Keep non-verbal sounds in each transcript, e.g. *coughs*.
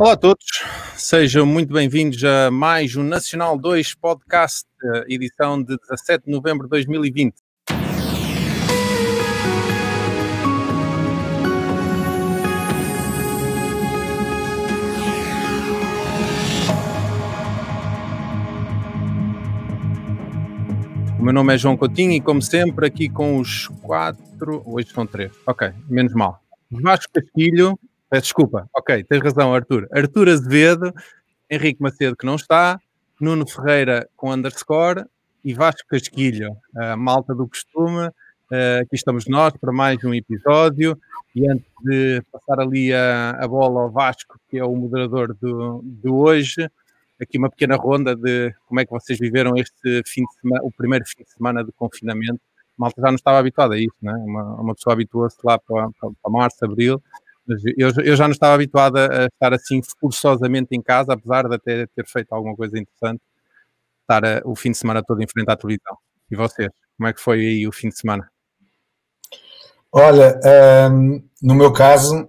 Olá a todos, sejam muito bem-vindos a mais um Nacional 2 Podcast, edição de 17 de novembro de 2020. O meu nome é João Coutinho e, como sempre, aqui com os quatro. Hoje são três. Ok, menos mal. Vasco Castilho. Peço desculpa. Ok, tens razão, Arthur. Arthur Azevedo, Henrique Macedo, que não está, Nuno Ferreira com underscore e Vasco Casquilho, a malta do costume. Uh, aqui estamos nós para mais um episódio. E antes de passar ali a, a bola ao Vasco, que é o moderador do, de hoje, aqui uma pequena ronda de como é que vocês viveram este fim de semana, o primeiro fim de semana de confinamento. Malta já não estava habituada a isso, né? uma, uma pessoa habituou-se lá para, para, para, março, abril, eu, eu já não estava habituada a estar assim forçosamente em casa, apesar de até ter feito alguma coisa interessante, estar a, o fim de semana todo em frente à televisão. E vocês, como é que foi aí o fim de semana? Olha, um, no meu caso,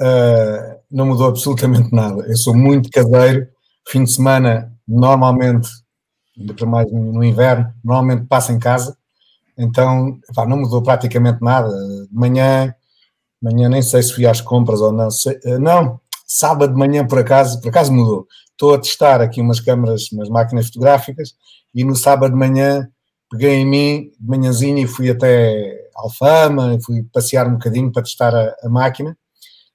uh, não mudou absolutamente nada. Eu sou muito caseiro, fim de semana, normalmente, ainda para mais no inverno, normalmente passo em casa, então pá, não mudou praticamente nada. De manhã, manhã nem sei se fui às compras ou não. Sei, eh, não, sábado de manhã por acaso, por acaso mudou. Estou a testar aqui umas câmaras, umas máquinas fotográficas e no sábado de manhã peguei em mim de manhãzinha e fui até Alfama, fui passear um bocadinho para testar a, a máquina.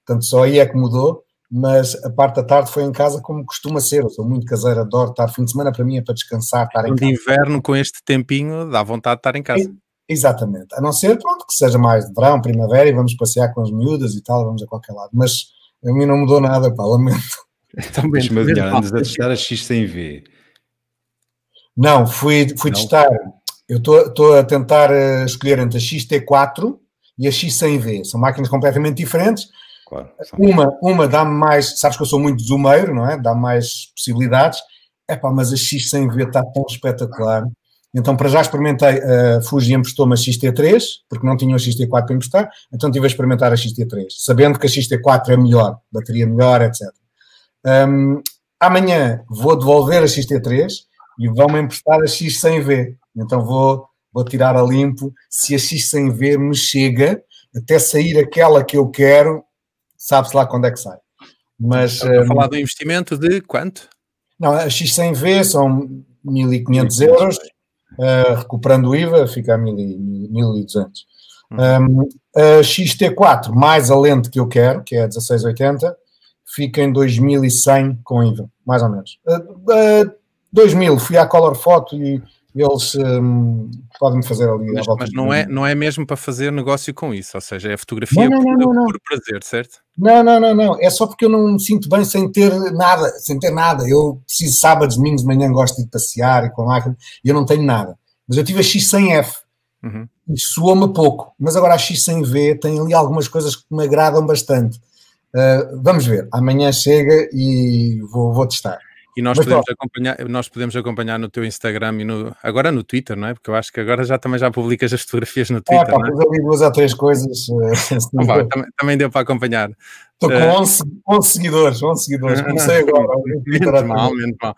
Portanto, só aí é que mudou mas a parte da tarde foi em casa como costuma ser. Eu sou muito caseiro, adoro estar fim de semana para mim é para descansar, estar em de casa. inverno com este tempinho dá vontade de estar em casa. Exatamente, a não ser pronto que seja mais de verão, primavera e vamos passear com as miúdas e tal, vamos a qualquer lado. Mas a mim não mudou nada, pá, lamento. Deixa-me adivinhar, andas a testar a X sem V. Não, fui, fui testar. Eu estou a tentar uh, escolher entre a XT4 e a X 100 V. São máquinas completamente diferentes Claro, uma, uma dá-me mais, sabes que eu sou muito zumeiro, não é? Dá-me mais possibilidades. É pá, mas a X100V está tão espetacular. Então, para já experimentei, a uh, Fuji emprestou-me a XT3, porque não tinha a XT4 para emprestar, então tive a experimentar a XT3, sabendo que a XT4 é melhor, bateria melhor, etc. Um, amanhã vou devolver a XT3 e vão-me emprestar a X100V. Então vou, vou tirar a limpo. Se a X100V me chega, até sair aquela que eu quero, sabe-se lá quando é que sai. Mas, Estamos a falar um, do investimento de quanto? Não, a X100V são 1.500 euros, uh, recuperando o IVA fica a 1.200. Um, a XT4, mais a lente que eu quero, que é a 1680, fica em 2.100 com IVA, mais ou menos. Uh, uh, 2.000, fui à Color Photo e eles um, podem fazer ali mas, mas não é não é mesmo para fazer negócio com isso ou seja é fotografia não, não, por, não, por, prazer certo não não não não. É só porque eu não me sinto bem sem ter nada sem ter nada. Eu preciso sábados domingos de manhã gosto de passear e com a máquina e eu não tenho nada. Mas eu tive a X100F uhum. e soa-me pouco. Mas agora a X100V tem ali algumas coisas que me agradam bastante. Uh, vamos ver. Amanhã chega e vou, vou testar e nós podemos, acompanhar, nós podemos acompanhar no teu Instagram e no, agora no Twitter, não é? Porque eu acho que agora já também já publicas as fotografias no é, Twitter. É, pá, não é? ali duas ou três coisas. Eh, *laughs* assim, também, também, deu para acompanhar. Estou com 11, eh, 11 seguidores, 11 seguidores. *laughs* Comecei agora. menos mal, menos mal.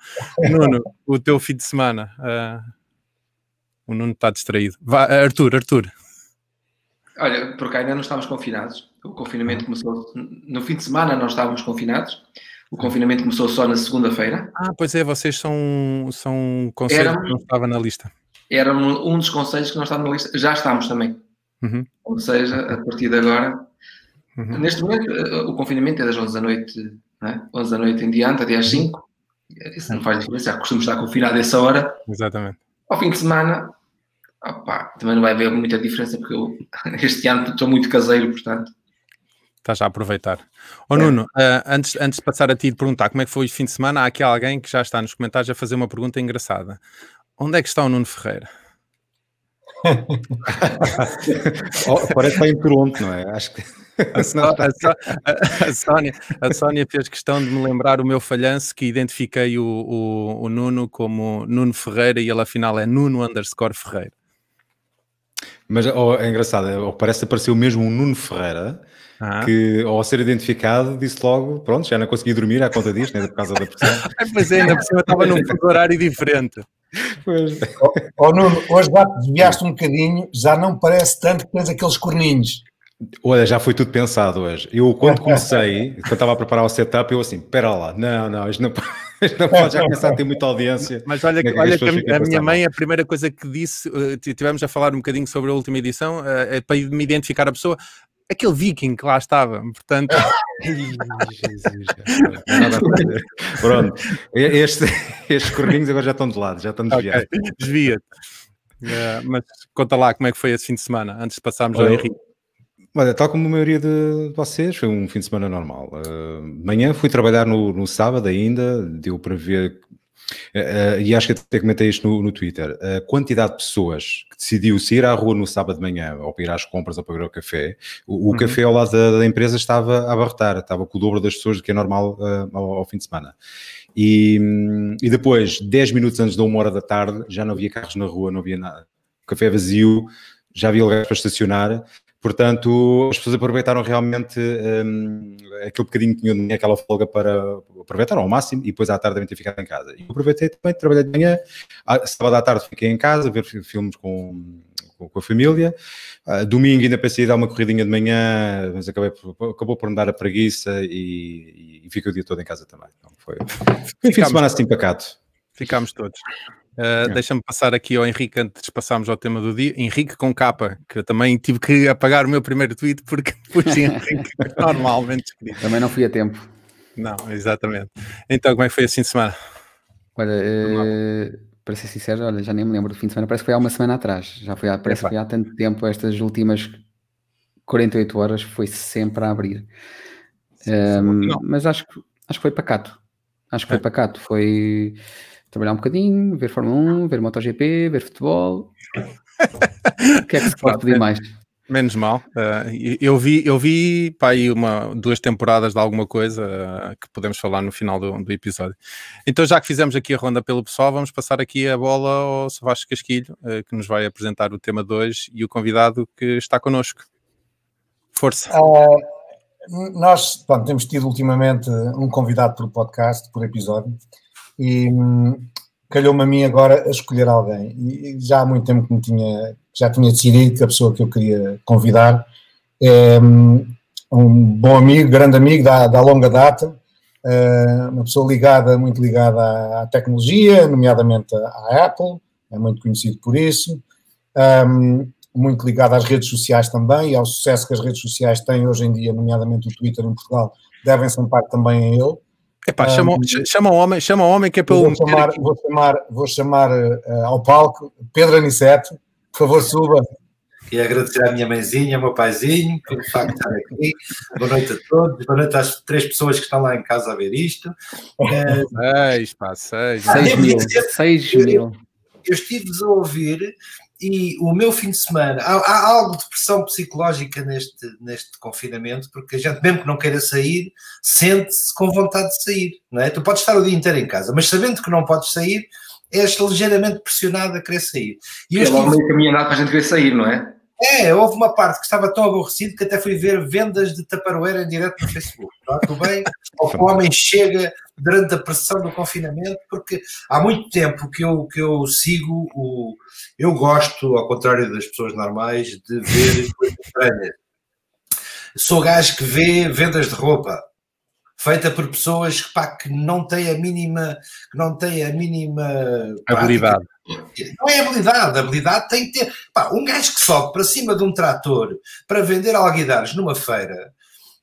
Nuno, o teu fim de semana. Uh, o Nuno está distraído. Vá, Arthur, Arthur. Olha, porque ainda não estávamos confinados. O confinamento começou no fim de semana, nós estávamos confinados. O confinamento começou só na segunda-feira. Ah, pois é, vocês são, são conselhos era, que não estava na lista. Era um dos conselhos que não estava na lista. Já estamos também. Uhum. Ou seja, a partir de agora. Uhum. Neste momento, eh, o confinamento é das 11 da noite, é? 11 da noite em diante, até às 5. Isso não faz diferença, já costumo estar confinado a essa hora. Exatamente. Ao fim de semana, também não vai haver muita diferença, porque eu *laughs* este ano estou muito caseiro, portanto Estás a aproveitar. Ô é. Nuno, uh, antes, antes de passar a ti de perguntar como é que foi o fim de semana, há aqui alguém que já está nos comentários a fazer uma pergunta engraçada. Onde é que está o Nuno Ferreira? *laughs* oh, parece que está em Toronto, não é? Acho que. A, *laughs* so, a, so, a, a, Sónia, a Sónia fez questão de me lembrar o meu falhanço que identifiquei o, o, o Nuno como Nuno Ferreira e ele afinal é Nuno underscore Ferreira. Mas oh, é engraçado, oh, parece que apareceu mesmo um Nuno Ferreira ah. que ao ser identificado disse logo, pronto, já não consegui dormir à conta disto, né, por causa da pressão. *laughs* pois é, ainda por cima estava num horário diferente. Pois. Oh, oh, Nuno, hoje já te desviaste um bocadinho, já não parece tanto que tens aqueles corninhos. Olha, já foi tudo pensado hoje. Eu, quando comecei, quando estava a preparar o setup, eu assim, espera lá, não, não, isto não, *laughs* isto não pode já começar a ter muita audiência. Mas olha, que, é olha que a, a minha mãe, a primeira coisa que disse, uh, tivemos a falar um bocadinho sobre a última edição, uh, é para me identificar a pessoa, aquele viking que lá estava, portanto... *laughs* Jesus, Pronto, este, *laughs* estes corrinhos agora já estão de lado, já estão desviados. Okay. Desvia-te. Uh, mas conta lá como é que foi esse fim de semana, antes de passarmos ao Henrique. Olha, tal como a maioria de vocês, foi um fim de semana normal. Uh, manhã fui trabalhar no, no sábado ainda, deu para ver, uh, e acho que até comentei isto no, no, Twitter, a quantidade de pessoas que decidiu sair à rua no sábado de manhã, ou para ir às compras ou para ir ao café, o, o uhum. café ao lado da, da, empresa estava a abarrotar, estava com o dobro das pessoas do que é normal uh, ao, ao, fim de semana. E, e depois, 10 minutos antes da uma hora da tarde, já não havia carros na rua, não havia nada. O café vazio, já havia lugares para estacionar Portanto, as pessoas aproveitaram realmente um, aquele bocadinho que tinham aquela folga para aproveitar ao máximo e depois à tarde devem ter ficado em casa. E aproveitei também, trabalhei de manhã, sábado à tarde fiquei em casa, ver filmes com, com, com a família. Uh, domingo ainda pensei em dar uma corridinha de manhã, mas acabei por, acabou por me dar a preguiça e, e, e fiquei o dia todo em casa também. Então foi, foi um fim de semana assim pacato. Ficámos todos. Uh, é. Deixa-me passar aqui ao Henrique antes de passarmos ao tema do dia. Henrique com capa, que eu também tive que apagar o meu primeiro tweet porque *laughs* pus Henrique *laughs* normalmente escrito. Também não fui a tempo. Não, exatamente. Então, como é que foi assim de semana? Olha, uh, para ser sincero, olha, já nem me lembro do fim de semana, parece que foi há uma semana atrás. Já foi há, parece que foi há tanto tempo, estas últimas 48 horas foi sempre a abrir. Um, mas acho, acho que foi pacato. Acho que foi é. pacato. Foi trabalhar um bocadinho, ver Fórmula 1, ver MotoGP, ver futebol. o que é que se pode pedir *laughs* mais? Menos mal. Uh, eu vi, eu vi pá, aí uma, duas temporadas de alguma coisa uh, que podemos falar no final do, do, episódio. Então, já que fizemos aqui a ronda pelo pessoal, vamos passar aqui a bola ao Savasco Casquilho, uh, que nos vai apresentar o tema 2 e o convidado que está connosco. Força. nós pronto, temos tido ultimamente um convidado por podcast, por episódio, e hum, calhou-me a mim agora a escolher alguém. E já há muito tempo que me tinha, já tinha decidido que a pessoa que eu queria convidar é hum, um bom amigo, grande amigo da, da longa data, uh, uma pessoa ligada, muito ligada à, à, tecnologia, nomeadamente à Apple, é muito conhecido por isso, um, muito ligado às redes sociais também e ao sucesso que as redes sociais têm hoje em dia, nomeadamente o Twitter em Portugal, devem-se em parte também a ele. Epá, chama, um, chama o homem, chama o homem que é pelo. Vou chamar, vou chamar, vou chamar uh, ao palco Pedro Aniceto, por favor, suba. E agradecer à minha mãezinha, ao meu paizinho, pelo facto de estar aqui. Boa noite a todos, boa noite às três pessoas que estão lá em casa a ver isto. Seis, pá, seis. Seis mil. Seis mil. Eu estive-vos a ouvir e o meu fim de semana, há, há, algo de pressão psicológica neste, neste confinamento, porque a gente, mesmo que não queira sair, sente-se com vontade de sair, não é? Tu podes estar o dia inteiro em casa, mas sabendo que não podes sair, és ligeiramente pressionado a querer sair. E é logo meio caminho andado para a gente querer sair, não é? É, houve uma parte que estava tão aborrecido que até fui ver vendas de taparoeira em direto no Facebook. Tudo bem? o homem chega durante a pressão do confinamento, porque há muito tempo que eu, que eu sigo o. Eu gosto, ao contrário das pessoas normais, de ver *laughs* coisas estranhas. Sou gajo que vê vendas de roupa feita por pessoas que, pá, que não têm a mínima, que não têm a mínima habilidade. Não é habilidade, a habilidade tem que ter. Pá, um gajo que sobe para cima de um trator para vender alguidares numa feira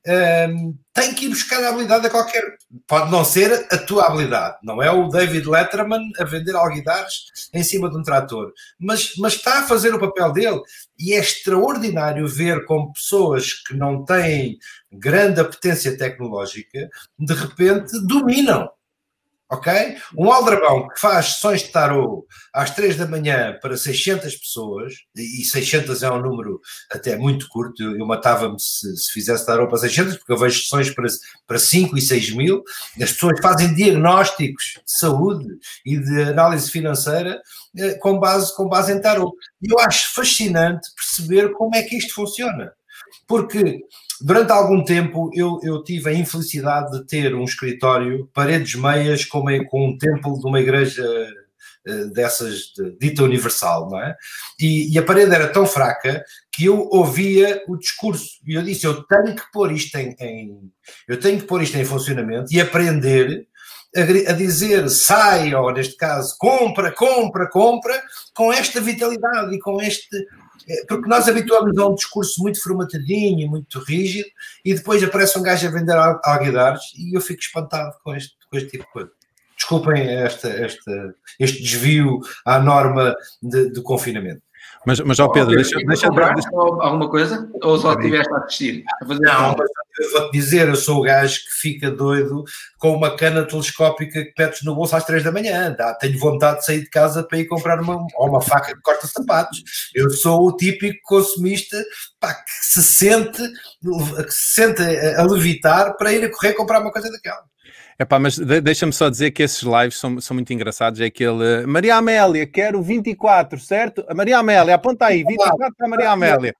um, tem que ir buscar a habilidade a qualquer. Pode não ser a tua habilidade, não é o David Letterman a vender alguidares em cima de um trator, mas, mas está a fazer o papel dele e é extraordinário ver como pessoas que não têm grande apetência tecnológica de repente dominam ok? Um aldrabão que faz sessões de tarô às 3 da manhã para 600 pessoas, e 600 é um número até muito curto, eu, matava-me se, se, fizesse tarô para 600, porque eu vejo sessões para, para 5 e 6 mil, as pessoas fazem diagnósticos de saúde e de análise financeira eh, com, base, com base em tarô. E eu acho fascinante perceber como é que isto funciona. Porque durante algum tempo eu, eu tive a infelicidade de ter um escritório, paredes meias, com, com um templo de uma igreja eh, dessas de, dita universal, não é? E, e, a parede era tão fraca que eu ouvia o discurso e eu disse: eu tenho que pôr isto em, em eu tenho que pôr isto em funcionamento e aprender a, dizer sai, ou neste caso, compra, compra, compra, com esta vitalidade e com este. Porque nós habituamos a um discurso muito formatadinho, muito rígido, e depois aparece um gajo a vender alguidares e eu fico espantado com este, com este tipo de coisa. Desculpem esta, esta, este desvio à norma de, de confinamento. Mas, mas ó Pedro, deixa, deixa, deixa, deixa... alguma coisa? Ou só estiveste a assistir? A fazer não, mas vou-te dizer, eu sou o gajo que fica doido com uma cana telescópica que petes no bolso às três da manhã. Dá, tenho vontade de sair de casa para ir comprar uma, ou uma faca que corta sapatos. Eu sou o típico consumista pá, que se sente, que se sente a levitar para ir a correr comprar uma coisa daquela. Epá, mas deixa-me só dizer que esses lives são, são muito engraçados. É aquele Maria Amélia, quero 24, certo? Maria Amélia, aponta aí, 24 para Maria Amélia.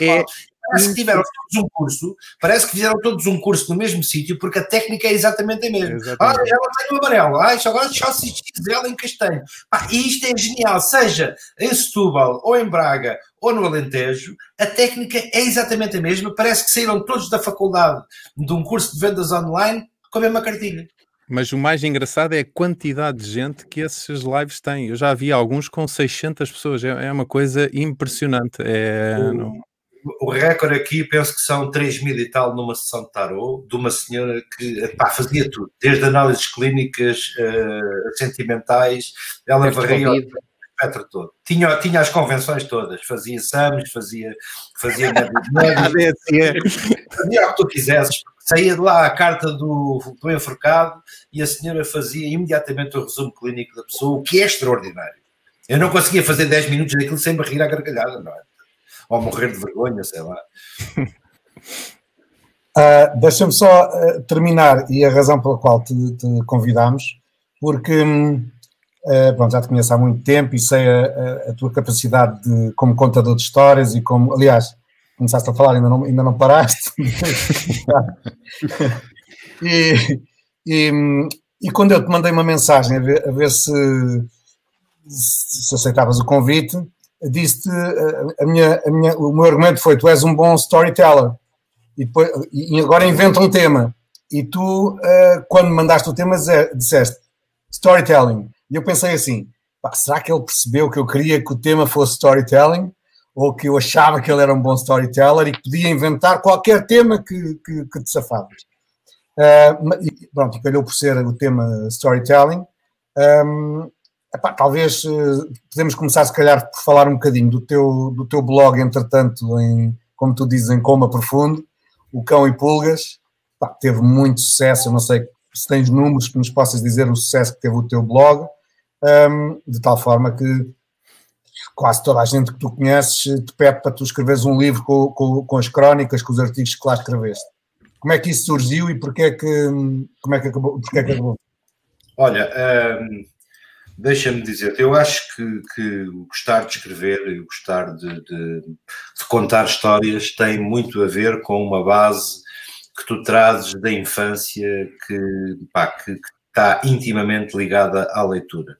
É, parece que tiveram todos um curso, parece que fizeram todos um curso no mesmo sítio, porque a técnica é exatamente a mesma. Exatamente. Ah, ela tem o amarelo, ah, isto agora só se ela em castanho. Pá, e isto é genial, seja em Setúbal, ou em Braga, ou no Alentejo, a técnica é exatamente a mesma. Parece que saíram todos da faculdade de um curso de vendas online com a mesma cartilha. Mas o mais engraçado é a quantidade de gente que esses lives têm. Eu já vi alguns com 600 pessoas. É, é uma coisa impressionante. É, não... o recorde aqui, penso que são 3 mil e tal numa sessão de tarot, de uma senhora que pá, fazia tudo, desde análises clínicas, uh, sentimentais, ela varria o espectro todo. Tinha, tinha as convenções todas, fazia exames, fazia, fazia, *laughs* fazia o que tu quisesses, saía de lá a carta do, do enforcado e a senhora fazia imediatamente o resumo clínico da pessoa, o que é extraordinário. Eu não conseguia fazer 10 minutos daquilo sem me rir à gargalhada, não é? Ou morrer de vergonha, sei lá. Uh, *laughs* Deixa-me só uh, terminar, e a razão pela qual te, te convidámos, porque uh, bom, já te conheço há muito tempo e sei a, a, a, tua capacidade de, como contador de histórias e como, aliás, começaste a falar, ainda não, ainda não paraste. *laughs* e, e, e, quando eu te mandei uma mensagem a ver, a ver se, se aceitavas o convite, disse-te, a minha, a minha, o meu argumento foi: tu és um bom storyteller. E, depois, e agora inventa um tema. E tu, uh, quando mandaste o tema, disseste storytelling. E eu pensei assim: será que ele percebeu que eu queria que o tema fosse storytelling? ou que eu achava que ele era um bom storyteller e que podia inventar qualquer tema que, que, que te safavas. Uh, e, pronto, calhou por ser o tema storytelling. Um, epá, talvez uh, podemos começar, se calhar, por falar um bocadinho do teu, do teu blog, entretanto, em, como tu dizes, em coma profundo, o Cão e Pulgas. Epá, teve muito sucesso, eu não sei se tens números que nos possas dizer o sucesso que teve o teu blog, um, de tal forma que quase toda a gente que tu conheces te pede para tu escreveres um livro com, com, com, as crónicas, com os artigos que lá escreveste. Como é que isso surgiu e porquê é que, como é que acabou? Porquê é que acabou? Olha, hum, deixa-me dizer, eu acho que, que gostar de escrever e gostar de, de, de, contar histórias tem muito a ver com uma base que tu trazes da infância que, que, que está intimamente ligada à leitura.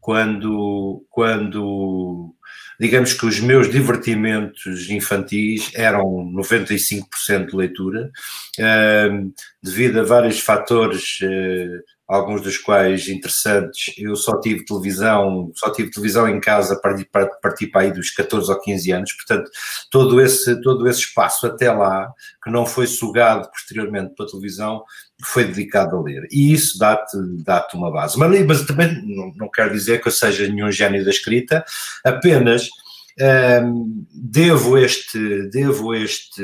Quando, quando digamos que os meus divertimentos infantis eram 95% de leitura, uh, devido a vários fatores, uh, alguns dos quais interessantes, eu só tive televisão, só tive televisão em casa para partir para aí dos 14 ou 15 anos, portanto, todo esse, todo esse espaço até lá, que não foi sugado posteriormente para a televisão, foi dedicado a ler. E isso dá-te dá uma base. Mas, mas também não, não quero dizer que eu seja nenhum gênio da escrita, apenas hum, devo, este, devo este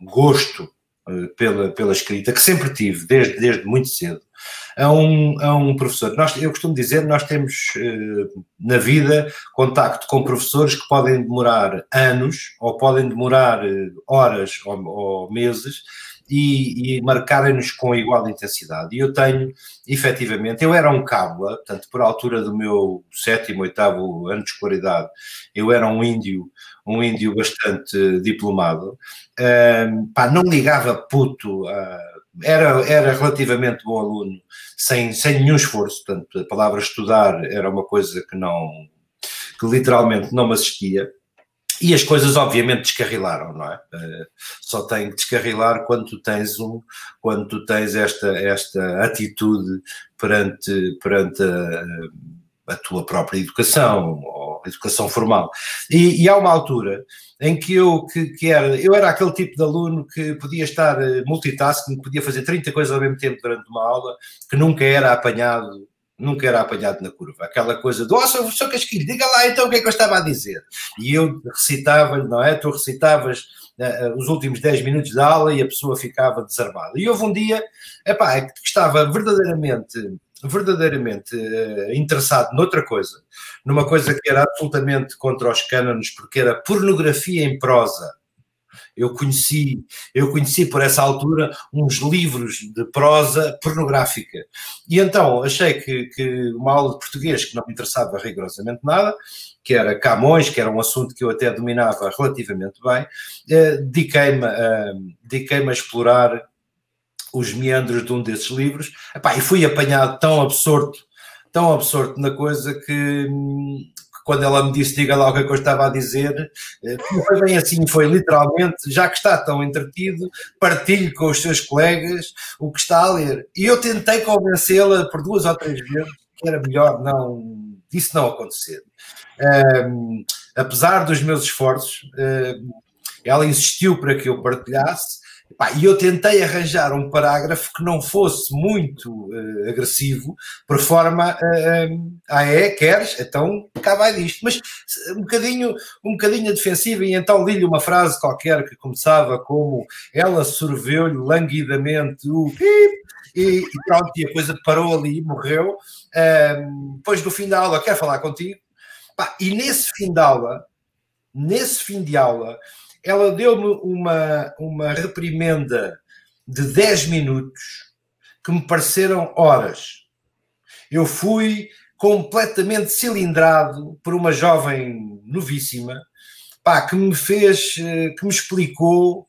gosto pela, pela escrita, que sempre tive, desde, desde muito cedo, a um, a um professor. Nós, eu costumo dizer, nós temos uh, na vida contacto com professores que podem demorar anos, ou podem demorar uh, horas ou, ou meses, e, e marcarem-nos com igual intensidade. E eu tenho, efetivamente, eu era um cábula, portanto, por altura do meu sétimo, oitavo ano de escolaridade, eu era um índio, um índio bastante diplomado, uh, pá, não ligava puto, era, era relativamente bom aluno, sem, sem nenhum esforço, portanto, a palavra estudar era uma coisa que não, que literalmente não me assistia. E as coisas obviamente descarrilaram, não é? Uh, só tem que descarrilar quando tu tens um, quando tu tens esta, esta atitude perante, perante a, a tua própria educação, educação formal. E, e há uma altura em que eu, que, que, era, eu era aquele tipo de aluno que podia estar eh, multitasking, podia fazer 30 coisas ao mesmo tempo durante uma aula, que nunca era apanhado nunca era apanhado na curva. Aquela coisa do, oh, seu Casquilho, diga lá então o que é que eu estava a dizer. E eu recitava, não é? Tu recitavas uh, os últimos 10 minutos da aula e a pessoa ficava desarmada. E houve um dia, epá, é que estava verdadeiramente verdadeiramente uh, interessado noutra coisa, numa coisa que era absolutamente contra os cânones, porque era pornografia em prosa eu conheci, eu conheci por essa altura uns livros de prosa pornográfica. E então achei que, que uma aula de português que não me interessava rigorosamente nada, que era Camões, que era um assunto que eu até dominava relativamente bem, eh, dediquei-me dediquei a explorar os meandros de um desses livros, Epá, e fui apanhado tão absorto, tão absorto na coisa que quando ela me disse, diga lá o que, é eu estava a dizer, eh, não foi bem assim, foi literalmente, já que está tão entretido, partilhe com os seus colegas o que está a ler. E eu tentei convencê-la por duas ou três vezes que era melhor não, isso não acontecer. Um, apesar dos meus esforços, um, ela insistiu para que eu partilhasse, e eu tentei arranjar um parágrafo que não fosse muito uh, agressivo, por forma uh, um, ah é, queres? Então cá vai disto. Mas um bocadinho, um bocadinho defensiva, e então li-lhe uma frase qualquer que começava como ela sorveu-lhe languidamente o e, e pronto, e a coisa parou ali, morreu. Um, depois do fim da aula, quero falar contigo. Pá, e nesse fim de aula, nesse fim de aula, ela deu-me uma, uma reprimenda de 10 minutos que me pareceram horas. Eu fui completamente cilindrado por uma jovem novíssima, pá, que me fez, eh, que me explicou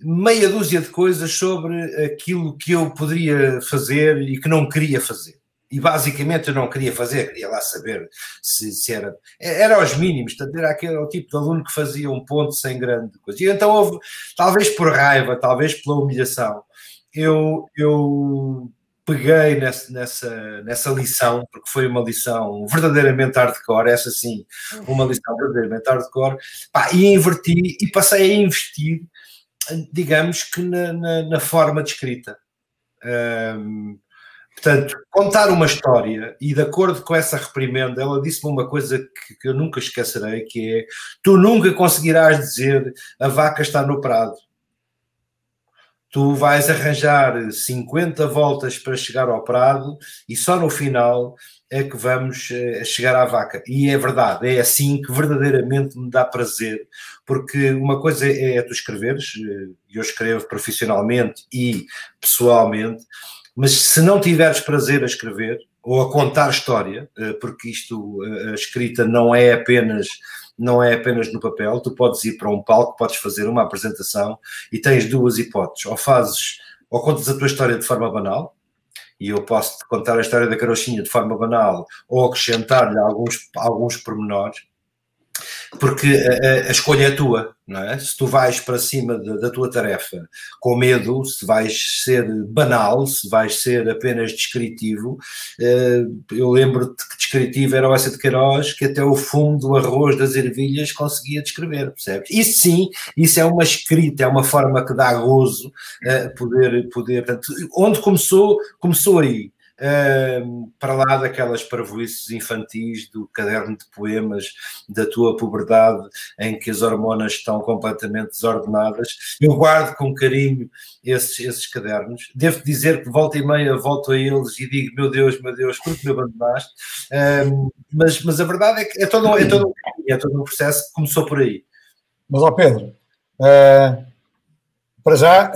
meia dúzia de coisas sobre aquilo que eu poderia fazer e que não queria fazer e basicamente eu não queria fazer, queria lá saber se, se era. Era aos mínimos, era aquele o tipo de aluno que fazia um ponto sem grande coisa. E então houve, talvez por raiva, talvez pela humilhação, eu, eu peguei nessa, nessa, nessa lição, porque foi uma lição verdadeiramente hardcore, essa sim, uma lição verdadeiramente hardcore, pá, e inverti e passei a investir, digamos que na, na, na forma de escrita. Um, Portanto, contar uma história e de acordo com essa reprimenda, ela disse-me uma coisa que, que, eu nunca esquecerei, que é tu nunca conseguirás dizer a vaca está no prado. Tu vais arranjar 50 voltas para chegar ao prado e só no final é que vamos eh, chegar à vaca. E é verdade, é assim que verdadeiramente me dá prazer, porque uma coisa é, é tu escreveres, eh, eu escrevo profissionalmente e pessoalmente, mas se não tiveres prazer a escrever ou a contar história, eh, porque isto, eh, a escrita não é apenas não é apenas no papel, tu podes ir para um palco, podes fazer uma apresentação e tens duas hipóteses, ou fazes, ou contas a tua história de forma banal, e eu posso contar a história da carochinha de forma banal, ou acrescentar-lhe alguns, alguns pormenores, porque a, a, escolha é tua, não é? Se tu vais para cima de, da tua tarefa com medo, se vais ser banal, se vais ser apenas descritivo, eh, eu lembro-te que descritivo era o Essa de Queiroz, que até o fundo do arroz das ervilhas conseguia descrever, percebes? Isso sim, isso é uma escrita, é uma forma que dá gozo eh, poder, poder, portanto, onde começou, começou aí para lá daquelas parvoices infantis do caderno de poemas da tua puberdade, em que as hormonas estão completamente desordenadas. Eu guardo com carinho esses, esses cadernos. Devo dizer que volta e meia volto a eles e digo: Meu Deus, meu Deus, por que me abandonaste? Mas, mas a verdade é que é todo, é, todo, é todo um processo que começou por aí. Mas, ó Pedro, uh, para já,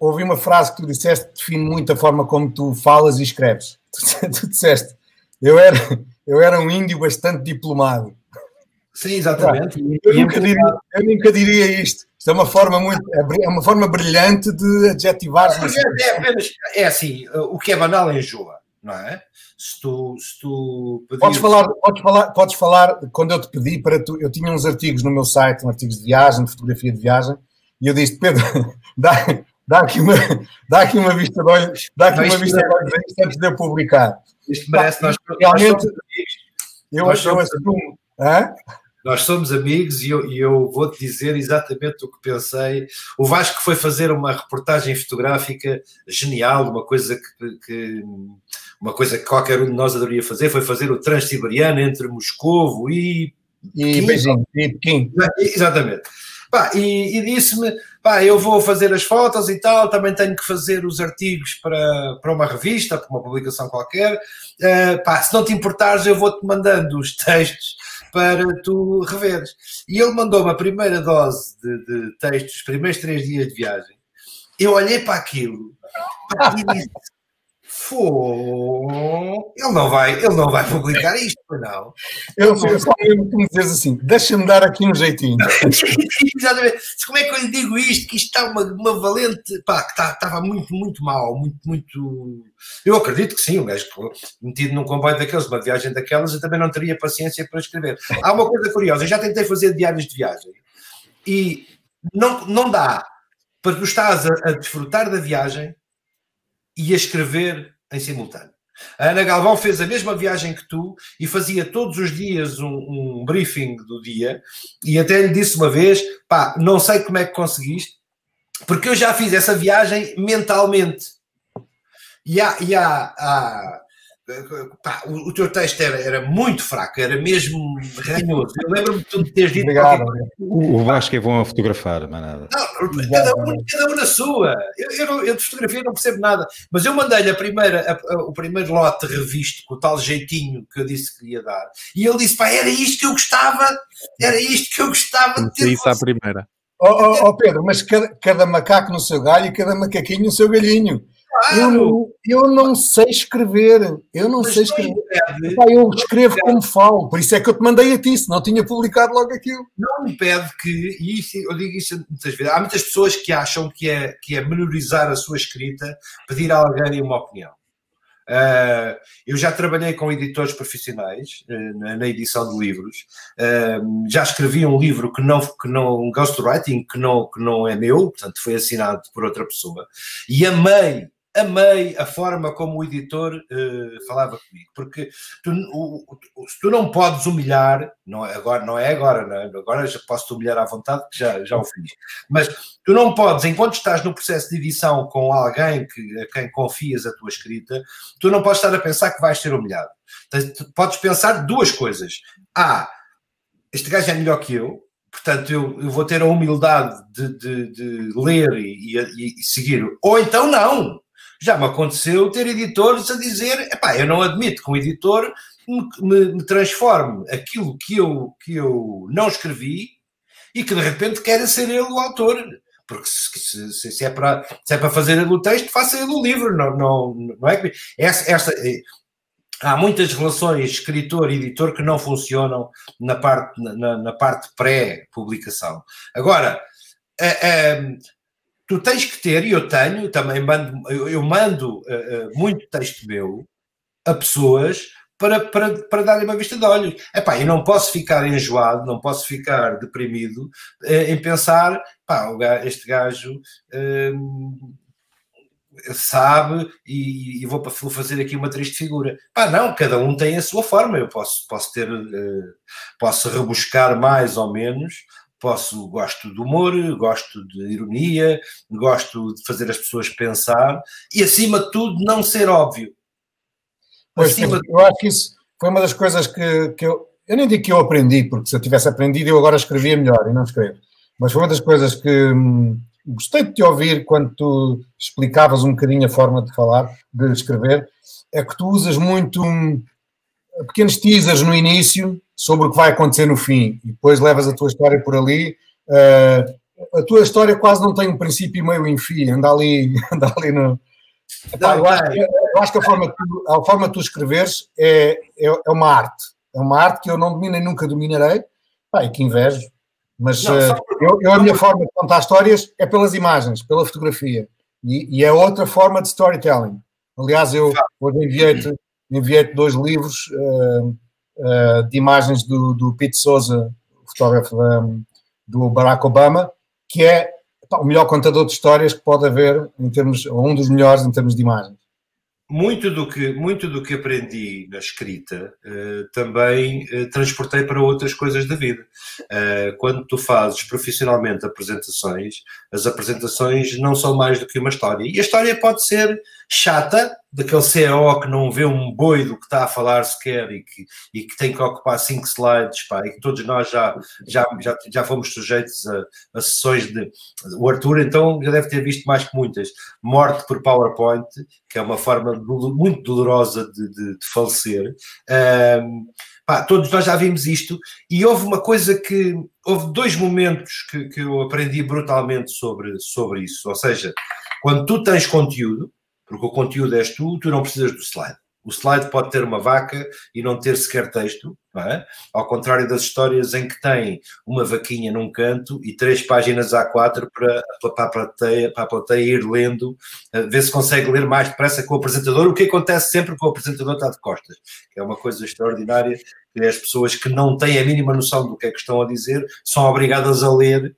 ouvi uma frase que tu disseste que define muito a forma como tu falas e escreves. *laughs* Tu, tu disseste, eu era, eu era um índio bastante diplomado. Sim, exatamente. Eu, eu, nunca diria, eu, nunca diria, isto. Isto é uma forma muito, é uma forma brilhante de adjetivar. É, é, é, assim, o que é banal enjoa, não é? Se tu, se tu pedires... podes falar, podes falar, podes falar quando eu te pedi para tu, eu tinha uns artigos no meu site, uns artigos de viagem, de fotografia de viagem, e eu disse, Pedro, *laughs* dá, dá aqui uma, dá aqui uma vista de olhos, dá aqui uma vista de olhos antes de eu publicar. Isto merece, nós, realmente, nós eu, nós eu assumo. Hã? Nós somos amigos e eu, eu vou-te dizer exatamente o que pensei. O Vasco foi fazer uma reportagem fotográfica genial, uma coisa que, que uma coisa que qualquer um de nós adoraria fazer, foi fazer o Transsiberiano entre Moscovo e e Beijing, e Pequim. Exatamente. Pá, e, e disse-me, pá, eu vou fazer as fotos e tal, também tenho que fazer os artigos para, para uma revista, para uma publicação qualquer. Uh, pá, se não te importares, eu vou-te mandando os *laughs* textos para tu reveres. E ele mandou-me a primeira dose de, de textos, os primeiros três dias de viagem. Eu olhei para aquilo e disse: Fô, ele não vai, ele não vai publicar isto, não. Eu, eu só lembro que me dizes assim, deixa-me dar aqui um jeitinho. *laughs* Exatamente. Como é que eu lhe digo isto? Que isto está uma, uma valente, pá, que está, estava muito, muito mal, muito, muito. Eu acredito que sim, um gajo metido num comboio daqueles, uma viagem daquelas, eu também não teria paciência para escrever. Há uma coisa curiosa, eu já tentei fazer diários de viagem e não, não dá para tu estás a, a desfrutar da viagem e a escrever em simultâneo. A Ana Galvão fez a mesma viagem que tu e fazia todos os dias um, um, briefing do dia e até lhe disse uma vez, pá, não sei como é que conseguiste, porque eu já fiz essa viagem mentalmente. E há, e há, há Pá, o, o, teu texto era, era, muito fraco, era mesmo ranhoso. Eu lembro-me de tu teres dito. Obrigado. O, o Vasco é bom a fotografar, mas nada. Não, cada, um, cada um na sua. Eu, eu, eu, de fotografia não percebo nada, mas eu mandei-lhe a primeira, a, a, o primeiro lote revisto com o tal jeitinho que eu disse que ia dar. E ele disse: pá, era isto que eu gostava, era isto que eu gostava de ter. Isso à primeira. Ó oh, oh, oh, Pedro, mas cada, cada macaco no seu galho e cada macaquinho no seu galhinho. Eu, eu não sei escrever. Eu não Mas sei escrever. Pai, eu escrevo como falo, por isso é que eu te mandei a ti, se não tinha publicado logo aquilo. Não impede que, e isso, eu digo isso muitas vezes, há muitas pessoas que acham que é, que é menorizar a sua escrita pedir a alguém uma opinião. Uh, eu já trabalhei com editores profissionais uh, na, na, edição de livros. Uh, já escrevi um livro que não, que não um ghostwriting que não, que não é meu, portanto foi assinado por outra pessoa. E amei amei a forma como o editor uh, falava comigo, porque tu, o, o, se tu não podes humilhar, não é agora, não é agora, não é? agora já posso te humilhar à vontade, que já, já o fiz, mas tu não podes, enquanto estás no processo de edição com alguém que, a quem confias a tua escrita, tu não podes estar a pensar que vais ser humilhado. Podes pensar duas coisas. Ah, este gajo é melhor que eu, portanto eu, eu vou ter a humildade de, de, de ler e, e, e seguir. Ou então não, já me aconteceu ter editores a dizer: epá, eu não admito que um editor me, me, me transforme aquilo que eu, que eu não escrevi e que de repente queira ser ele o autor. Porque se, se, se, é, para, se é para fazer ele o texto, faça ele o livro, não, não, não é que. Essa, é, há muitas relações escritor-editor que não funcionam na parte, na, na parte pré-publicação. Agora, tu tens que ter, e eu tenho, também mando, eu, mando uh, uh, muito texto meu a pessoas para, para, para darem uma vista de olhos. Epá, eu não posso ficar enjoado, não posso ficar deprimido uh, em pensar, pá, este gajo sabe e, e, vou fazer aqui uma triste figura. Pá, não, cada um tem a sua forma, eu posso, posso ter, posso rebuscar mais ou menos, posso, gosto de humor, gosto de ironia, gosto de fazer as pessoas pensar e, acima de tudo, não ser óbvio. Pois, acima eu acho que isso foi uma das coisas que, que eu, eu nem digo que eu aprendi, porque se eu tivesse aprendido eu agora escrevia melhor e não escrevo, mas foi uma das coisas que hum, gostei de te ouvir quando tu explicavas um bocadinho a forma de falar, de escrever, é que tu usas muito hum, pequenos teasers no início sobre o que vai acontecer no fim e depois levas a tua história por ali. Uh, a tua história quase não tem um princípio e meio em fim, anda ali, *laughs* anda ali no. Epá, eu, acho que, eu, acho que, a forma, tu, a forma de tu escreveres é, é, é, uma arte. É uma arte que eu não domino e nunca dominarei, pá, e que invejo. Mas não, uh, eu, eu, a minha forma de contar histórias é pelas imagens, pela fotografia. E, e é outra forma de storytelling. Aliás, eu hoje enviei-te enviei dois livros uh, uh, de imagens do, do Pete Souza, fotógrafo um, do Barack Obama, que é pá, o melhor contador de histórias que pode haver em termos, ou um dos melhores em termos de imagens. Muito do que muito do que aprendi na escrita uh, também transportei para outras coisas da vida. Quando tu fazes profissionalmente apresentações as apresentações não são mais do que uma história. E a história pode ser chata daquele CEO que não vê um boi do que está a falar sequer e que, e que tem que ocupar cinco slides pá, e que todos nós já já já, já fomos sujeitos a, a sessões de o Arthur então já deve ter visto mais que muitas morte por PowerPoint que é uma forma muito dolorosa de, de, de falecer. Um, pá, todos nós já vimos isto e houve uma coisa que houve dois momentos que, que eu aprendi brutalmente sobre, sobre isso. Ou seja, quando tu tens conteúdo, porque o conteúdo és tu, tu não precisas do slide. O slide pode ter uma vaca e não ter sequer texto, é? ao contrário das histórias em que tem uma vaquinha num canto e três páginas A4 para, para, a, plateia, para a plateia ir lendo, eh, ver se consegue ler mais depressa com o apresentador, o que acontece sempre com o apresentador está de costas, é uma coisa extraordinária, que as pessoas que não têm a mínima noção do que é que estão a dizer são obrigadas a ler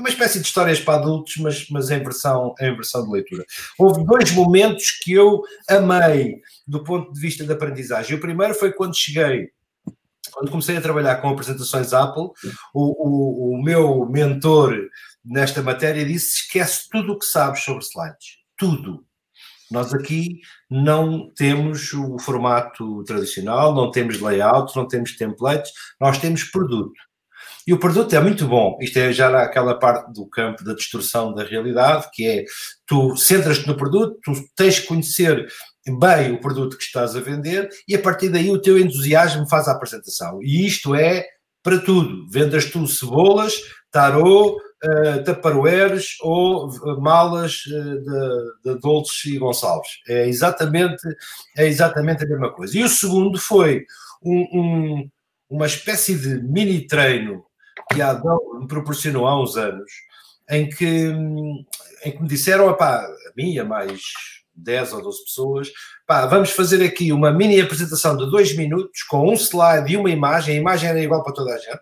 uma espécie de histórias para adultos, mas, mas em, versão, em versão de leitura. Houve dois momentos que eu amei do ponto de vista da aprendizagem. O primeiro foi quando cheguei, quando comecei a trabalhar com apresentações Apple, o, o, o meu mentor nesta matéria disse: esquece tudo o que sabes sobre slides. Tudo. Nós aqui não temos o formato tradicional, não temos layout, não temos templates, nós temos produto. E o produto é muito bom. Isto é já aquela parte do campo da distorção da realidade, que é tu centras-te no produto, tu tens que conhecer bem o produto que estás a vender e a partir daí o teu entusiasmo faz a apresentação. E isto é para tudo. Vendas tu cebolas, tarô, uh, ou uh, malas uh, de, de Dolces e Gonçalves. É exatamente, é exatamente a mesma coisa. E o segundo foi um, um, uma espécie de mini treino que a Adão me proporcionou há uns anos, em que, em que me disseram, pá, a mim e a mais 10 ou 12 pessoas, pá, vamos fazer aqui uma mini apresentação de dois minutos com um slide e uma imagem, a imagem era igual para toda a gente,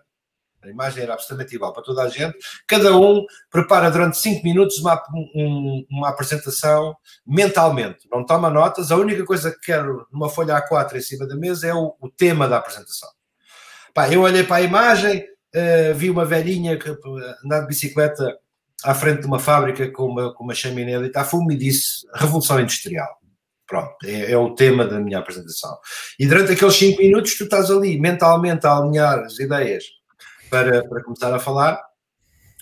a imagem era absolutamente igual para toda a gente, cada um prepara durante 5 minutos uma, um, uma apresentação mentalmente, não toma notas, a única coisa que quero numa folha A4 em cima da mesa é o, o tema da apresentação. Pá, eu olhei para a imagem, uh, vi uma velhinha que andar de bicicleta à frente de uma fábrica com uma, com uma chaminé a fumo e disse Revolução Industrial. Pronto, é, é, o tema da minha apresentação. E durante aqueles 5 minutos tu estás ali mentalmente a alinhar as ideias para, para começar a falar.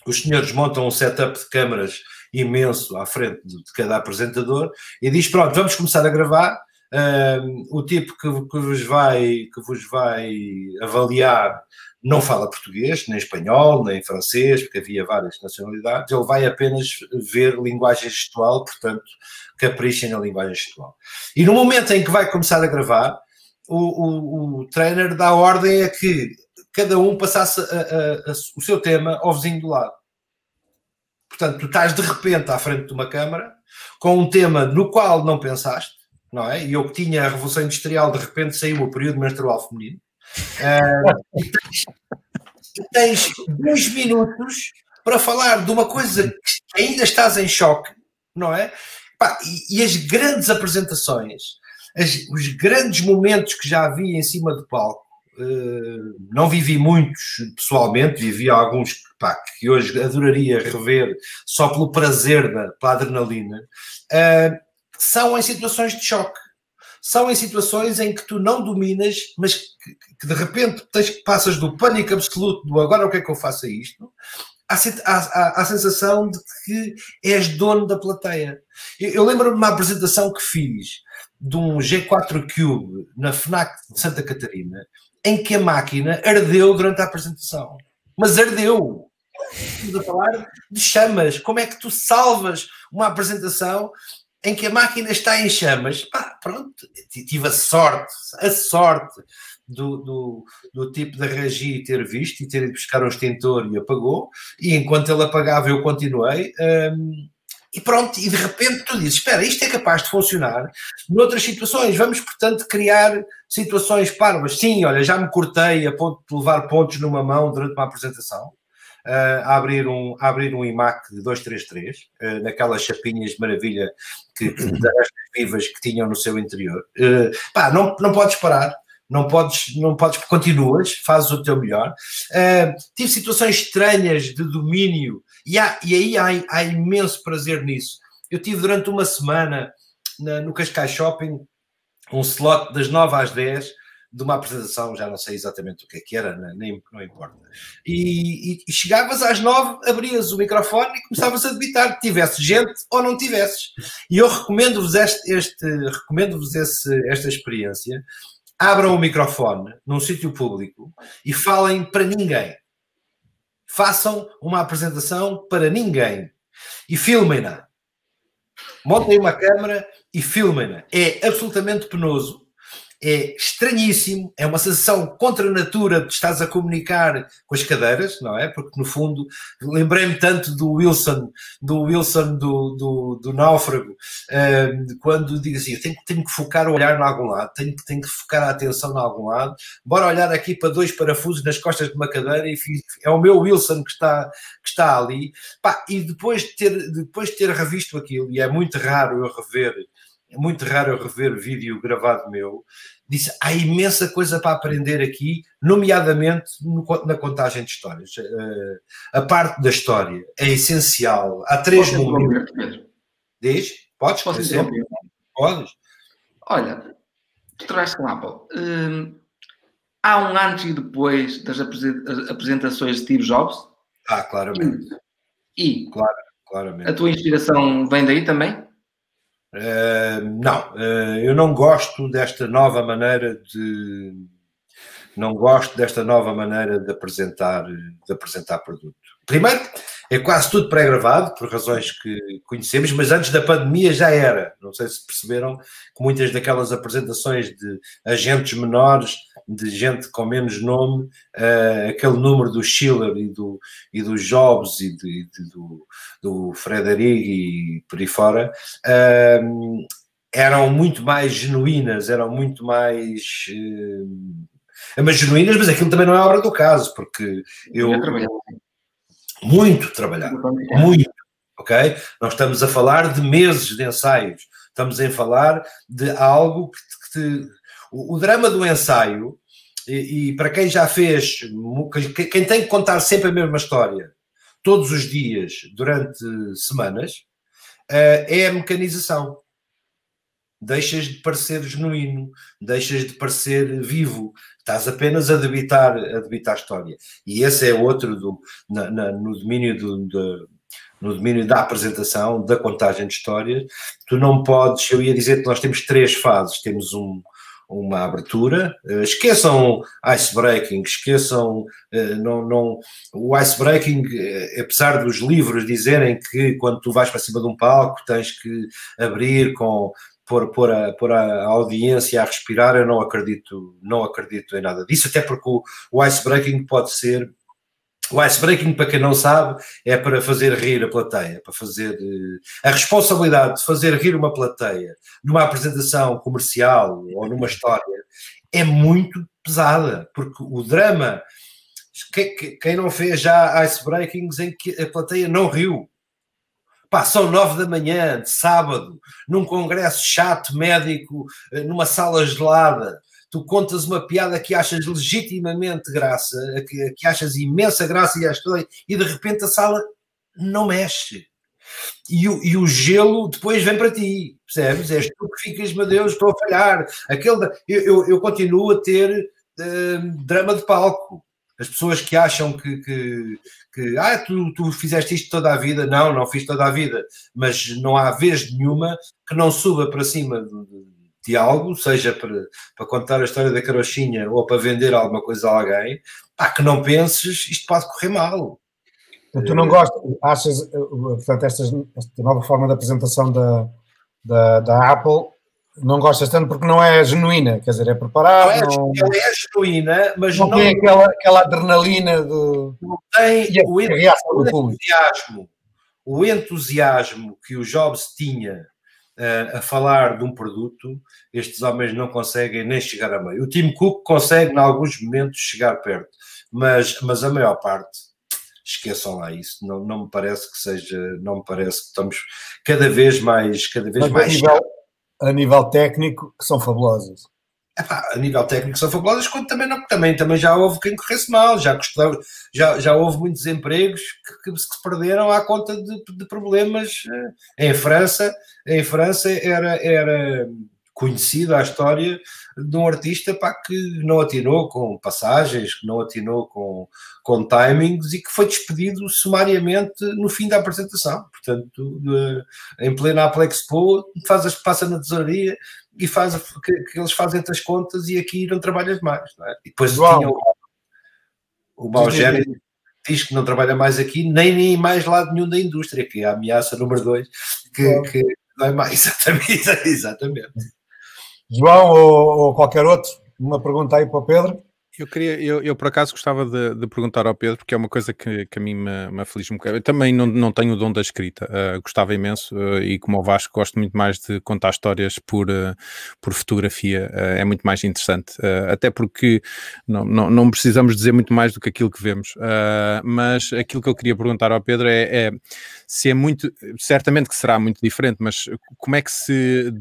Os senhores montam um setup de câmaras imenso à frente de, de cada apresentador e diz: Pronto, vamos começar a gravar. O tipo que, que, vos vai, que vos vai avaliar não fala português, nem espanhol, nem francês, porque havia várias nacionalidades, ele vai apenas ver linguagem gestual, portanto, caprichem na linguagem gestual. E no momento em que vai começar a gravar, o, o, o trainer dá ordem a que cada um passasse a, a, a, o seu tema ao vizinho do lado. Portanto, tu estás de repente à frente de uma câmara com um tema no qual não pensaste, não é? E eu que tinha a Revolução Industrial, de repente saiu o período menstrual feminino. Uh, tens dois minutos para falar de uma coisa que ainda estás em choque, não é? Pá, e, e, as grandes apresentações, as, os grandes momentos que já vi em cima do palco, uh, não vivi muitos pessoalmente, vivi alguns pá, que hoje adoraria rever só pelo prazer da pela adrenalina, uh, são em situações de choque são em situações em que tu não dominas, mas que, que de repente tens, passas do pânico absoluto do agora o que é que eu faço a isto, à, à, à sensação de que és dono da plateia. Eu, eu lembro-me de uma apresentação que fiz de um G4 Cube na FNAC de Santa Catarina, em que a máquina ardeu durante a apresentação. Mas ardeu. Estamos a falar de chamas. Como é que tu salvas uma apresentação em que a máquina está em chamas? Pá, pronto, tive a sorte, a sorte do, do, do tipo de Regi ter visto e ter ido buscar o extintor e apagou, e enquanto ele apagava eu continuei. Hum, e pronto, e de repente tu dizes: Espera, isto é capaz de funcionar noutras situações. Vamos, portanto, criar situações parvas. Sim, olha, já me cortei a ponto de levar pontos numa mão durante uma apresentação. A, abrir um, a abrir um iMac 233, uh, naquelas chapinhas de maravilha que, que *coughs* das vivas que tinham no seu interior. Uh, pá, não, não podes parar, não podes, não podes, continuas, fazes o teu melhor. Uh, tive situações estranhas de domínio e, há, e aí há, há, imenso prazer nisso. Eu tive durante uma semana na, no Cascais Shopping um slot das 9 às 10 de uma apresentação, já não sei exatamente o que é que era, nem, não importa. E, e, e chegavas às nove, abrias o microfone e começavas a debitar, tivesse gente ou não tivesses. E eu recomendo-vos este, este recomendo-vos esta experiência, abram o microfone num sítio público e falem para ninguém. Façam uma apresentação para ninguém e filmem-na. Montem uma câmera e filmem-na. É absolutamente penoso é estranhíssimo, é uma sensação contra a natura de estás a comunicar com as cadeiras, não é? Porque no fundo lembrei-me tanto do Wilson, do Wilson do, do, do Náufrago, uh, quando digo assim, eu tenho, tenho que focar o olhar em algum lado, tenho, tenho que focar a atenção em algum lado, bora olhar aqui para dois parafusos nas costas de uma cadeira e é o meu Wilson que está, que está ali. Pá, e depois de, ter, depois de ter revisto aquilo, e é muito raro eu rever é muito raro eu rever vídeo gravado meu, disse há imensa coisa para aprender aqui, nomeadamente no, na contagem de histórias. Uh, a parte da história é essencial. Há três números. Diz? Podes? Posso dizer? Podes. Olha, tu traz com Apple. Uh, há um antes e depois das apresentações de Steve Jobs? Ah, claramente. E, e claro, claramente. a tua inspiração vem daí também? Uh, não, uh, eu não gosto desta nova maneira de. Não gosto desta nova maneira de apresentar, de apresentar produto. Primeiro, é quase tudo pré-gravado, por razões que conhecemos, mas antes da pandemia já era. Não sei se perceberam que muitas daquelas apresentações de agentes menores, de gente com menos nome, uh, aquele número do Schiller e do, e do Jobs e, de, de, do, do Frederic e por aí fora, uh, eram muito mais genuínas, eram muito mais. Uh, mas genuínas, mas aquilo também não é obra do caso, porque eu. eu muito trabalhado, muito, ok? Nós estamos a falar de meses de ensaios, estamos a falar de algo que, que te, o, o, drama do ensaio, e, e, para quem já fez, quem tem que contar sempre a mesma história, todos os dias, durante semanas, uh, é a mecanização. Deixas de parecer genuíno, deixas de parecer vivo, Estás apenas a debitar, a debitar a história. E esse é outro do, na, na, no domínio do, do, no domínio da apresentação, da contagem de histórias. Tu não podes, eu ia dizer que nós temos três fases. Temos um, uma abertura, uh, esqueçam icebreaking, esqueçam, uh, não, não, o icebreaking, uh, apesar dos livros dizerem que quando tu vais para cima de um palco tens que abrir com pôr, pôr, a, pôr a audiência a respirar, eu não acredito, não acredito em nada disso, até porque o, o icebreaking pode ser. O icebreaking, para quem não sabe, é para fazer rir a plateia, para fazer. Eh, a responsabilidade de fazer rir uma plateia numa apresentação comercial ou numa história é muito pesada, porque o drama. Quem não fez já icebreakings em que a plateia não riu, Pá, são nove da manhã, de sábado, num congresso chato, médico, eh, numa sala gelada. Tu contas uma piada que achas legitimamente graça, que, que achas imensa graça e, e de repente a sala não mexe. E o, e o gelo depois vem para ti, percebes? És tu que ficas, meu Deus, estou a falhar. Aquele, eu, eu, eu continuo a ter uh, drama de palco. As pessoas que acham que, que, que ah, tu, tu fizeste isto toda a vida, não, não fiz toda a vida, mas não há vez nenhuma que não suba para cima de algo, seja para, para contar a história da carochinha ou para vender alguma coisa a alguém, pá, que não penses, isto pode correr mal. Tu não gostas, achas, portanto, estas, esta nova forma de apresentação da, da, da Apple não gostas tanto porque não é genuína, quer dizer, é preparada. Não, é, não... é genuína, mas não, não tem aquela, aquela adrenalina de. Não tem o, entusiasmo, o entusiasmo que o Jobs tinha a falar de um produto, estes homens não conseguem nem chegar a meio. O Tim Cook consegue, em alguns momentos, chegar perto, mas, mas a maior parte esqueçam lá isso. Não, não me parece que seja, não me parece que estamos cada vez mais, cada vez Mas mais. A nível, a nível técnico, são fabulosas. Epá, a nível técnico são fabulosas, quando também, não, também, também já houve quem corresse mal, já, custou, já, já houve muitos empregos que, que, se perderam à conta de, de problemas. Eh, em França, em França era, era conhecida a história de um artista pá, que não atinou com passagens, que não atinou com, com timings e que foi despedido sumariamente no fim da apresentação. Portanto, em plena Apple Expo, faz as, passa na tesouraria e faz que, que, eles fazem as contas e aqui não trabalhas mais. Não é? E depois tinha o, o Balgério diz que não trabalha mais aqui, nem nem mais lado nenhum da indústria, que é a ameaça número dois, que, que não é mais, *laughs* exatamente, exatamente. João ou, ou, qualquer outro, uma pergunta aí para o Pedro. Eu queria, eu, eu por acaso gostava de, de, perguntar ao Pedro, porque é uma coisa que, que a mim me, me aflige um bocado. Eu também não, não tenho o dom da escrita, uh, gostava imenso, uh, e como o Vasco, gosto muito mais de contar histórias por, uh, por fotografia, é muito mais interessante. até porque não, não, não, precisamos dizer muito mais do que aquilo que vemos. mas aquilo que eu queria perguntar ao Pedro é, é se é muito, certamente que será muito diferente, mas como é que se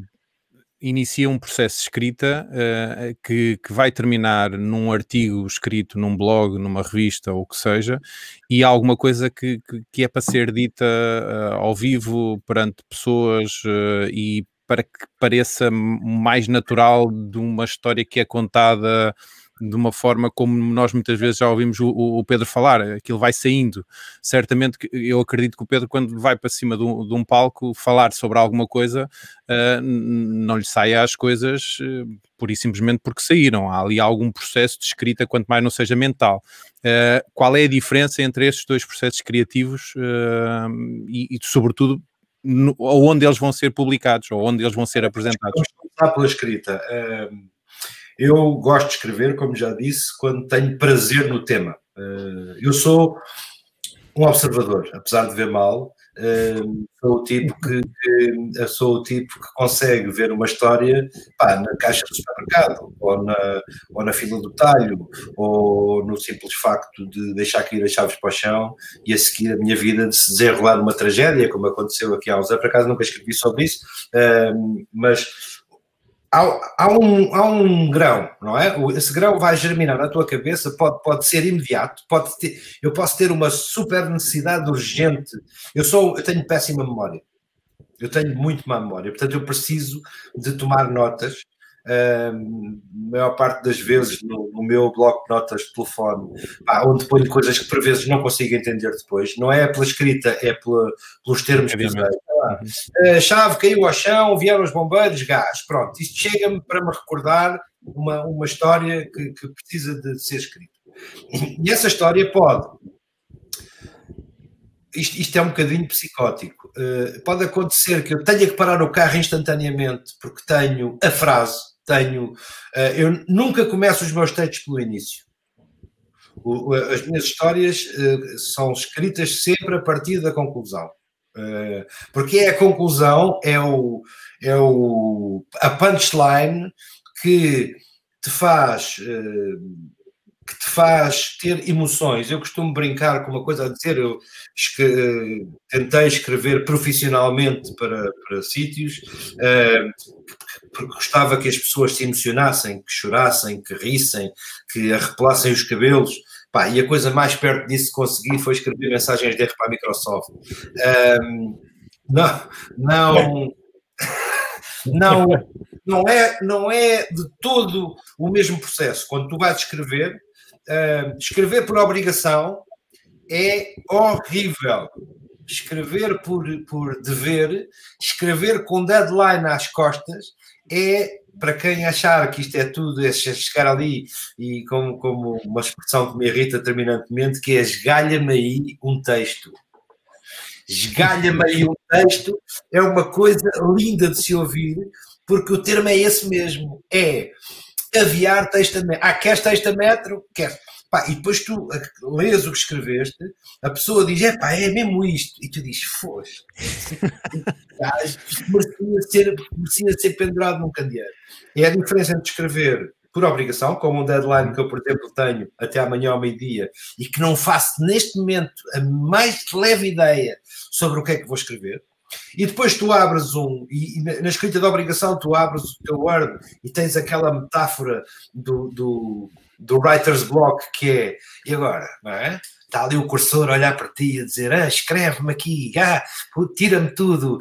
inicia um processo de escrita uh, que, que, vai terminar num artigo escrito num blog, numa revista ou o que seja, e alguma coisa que, que, que é para ser dita uh, ao vivo perante pessoas uh, e para que pareça mais natural de uma história que é contada de uma forma como nós muitas vezes já ouvimos o, o, Pedro falar, aquilo vai saindo. Certamente que eu acredito que o Pedro, quando vai para cima de um, de um palco falar sobre alguma coisa, uh, não lhe saia as coisas uh, pura e simplesmente porque saíram. Há ali algum processo de escrita, quanto mais não seja mental. Uh, qual é a diferença entre estes dois processos criativos e, e, sobretudo, no, onde eles vão ser publicados ou onde eles vão ser apresentados? Vamos começar pela escrita. Eu gosto de escrever, como já disse, quando tenho prazer no tema. Eh, eu sou um observador, apesar de ver mal, eh, sou o tipo que, que sou o tipo que consegue ver uma história pá, na caixa do supermercado, ou na, ou na fila do talho, ou no simples facto de deixar cair as chaves para o chão e a seguir a minha vida de se desenrolar uma tragédia, como aconteceu aqui há uns anos, por acaso nunca escrevi sobre isso, eh, mas há, há, um, há um grão, não é? Esse grão vai germinar na tua cabeça, pode, pode ser imediato, pode ter, eu posso ter uma super necessidade urgente. Eu sou, eu tenho péssima memória. Eu tenho muito má memória, portanto eu preciso de tomar notas a maior parte das vezes no, no, meu bloco de notas de telefone, pá, onde ponho coisas que por vezes não consigo entender depois, não é pela escrita, é pela, pelos termos que A chave caiu ao chão, vieram os bombeiros, gás, pronto, isto chega-me para me recordar uma, uma história que, que precisa de ser escrita. E essa história pode isto, isto, é um bocadinho psicótico. Uh, pode acontecer que eu tenha que parar o carro instantaneamente porque tenho a frase tenho. Uh, eu nunca começo os meus textos pelo início. O, as minhas histórias uh, são escritas sempre a partir da conclusão. Uh, porque é a conclusão, é, o, é o, a punchline que te faz que te faz ter emoções. Eu costumo brincar com uma coisa a dizer, eu esque, tentei escrever profissionalmente para, para sítios, uh, gostava que as pessoas se emocionassem, que chorassem, que rissem, que arrepelassem os cabelos. Pá, e a coisa mais perto disso que consegui foi escrever mensagens de R para a Microsoft. Um, não, não, *laughs* não, não é, não é de todo o mesmo processo. Quando tu vais escrever, uh, escrever por obrigação é horrível. escrever por, por dever, escrever com deadline às costas, é para quem achar que isto é tudo, é chegar ali e como, como uma expressão que me irrita terminantemente, que é esgalha-me aí um texto. Esgalha-me aí um texto é uma coisa linda de se ouvir, porque o termo é esse mesmo, é aviar texto a metro. Ah, queres texto a metro? Quer. Pá, e depois tu lês o que escreveste, a pessoa diz, é pá, é mesmo isto. E tu dizes, foste. *laughs* merecia ser, merecia ser pendurado num candeeiro. É a diferença entre escrever por obrigação, como um deadline que eu, por exemplo, tenho até amanhã ao meio-dia e que não faço neste momento a mais leve ideia sobre o que é que vou escrever. E depois tu abres um, e, na escrita de obrigação tu abres o teu Word e tens aquela metáfora do, do, do writer's block que é, e agora, não é? Está ali o cursor a olhar para ti a dizer, ah, escreve-me aqui, ah, tira-me tudo,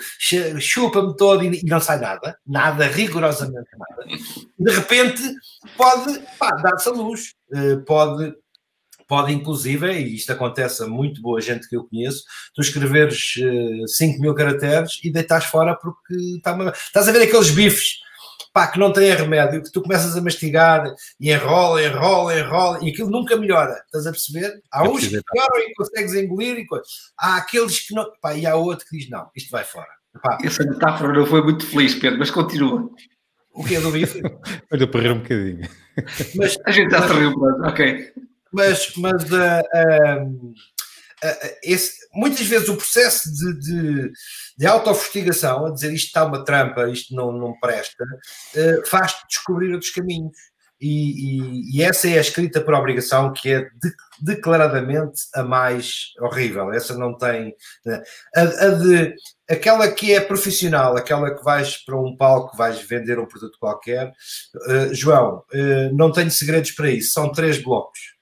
chupa-me todo e, não sai nada, nada, rigorosamente nada. De repente pode dar-se a luz, eh, pode pode inclusive, e isto acontece a muito boa gente que eu conheço, tu escreveres uh, eh, 5 mil caracteres e deitas fora porque está uma... estás a ver aqueles bifes pá, que não têm remédio, que tu começas a mastigar e enrola, enrola, enrola e aquilo nunca melhora, estás a perceber? Há é uns que melhoram e consegues engolir e coisa. há aqueles que não, pá, e há outro que diz não, isto vai fora. Pá. Essa metáfora não foi muito feliz, Pedro, mas continua. O que é do bife? Olha para rir um bocadinho. Mas, a gente já se riu, ok mas, mas uh, uh, esse, muitas vezes o processo de, de, de autofustigação, a dizer isto está uma trampa, isto não, não presta, uh, faz-te descobrir outros caminhos. E, e, e, essa é a escrita por obrigação que é de, declaradamente a mais horrível. Essa não tem. Né? A, a, de, aquela que é profissional, aquela que vais para um palco, vais vender um produto qualquer. Uh, João, uh, não tenho segredos para isso. São três blocos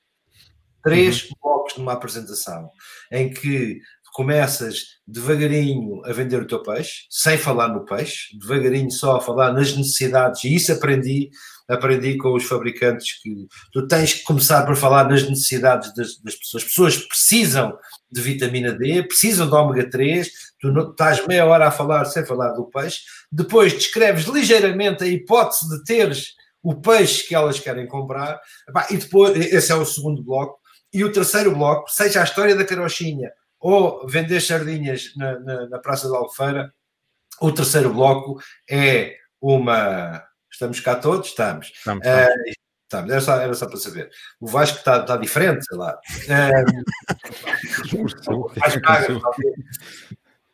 três uhum. blocos numa apresentação, em que começas devagarinho a vender o teu peixe, sem falar no peixe, devagarinho só a falar nas necessidades, e isso aprendi, aprendi com os fabricantes que tu tens que começar por falar nas necessidades das, das pessoas. As pessoas precisam de vitamina D, precisam de ômega 3, tu não, estás meia hora a falar sem falar do peixe, depois descreves ligeiramente a hipótese de teres o peixe que elas querem comprar, e depois, esse é o segundo bloco, e o terceiro bloco, seja a história da carochinha ou vender sardinhas na, na, na Praça da Albufeira, o terceiro bloco é uma. Estamos cá todos? Estamos. Estamos, estamos. Uh, estamos. Era, só, era só para saber. O Vasco está, está diferente, sei lá. Uh,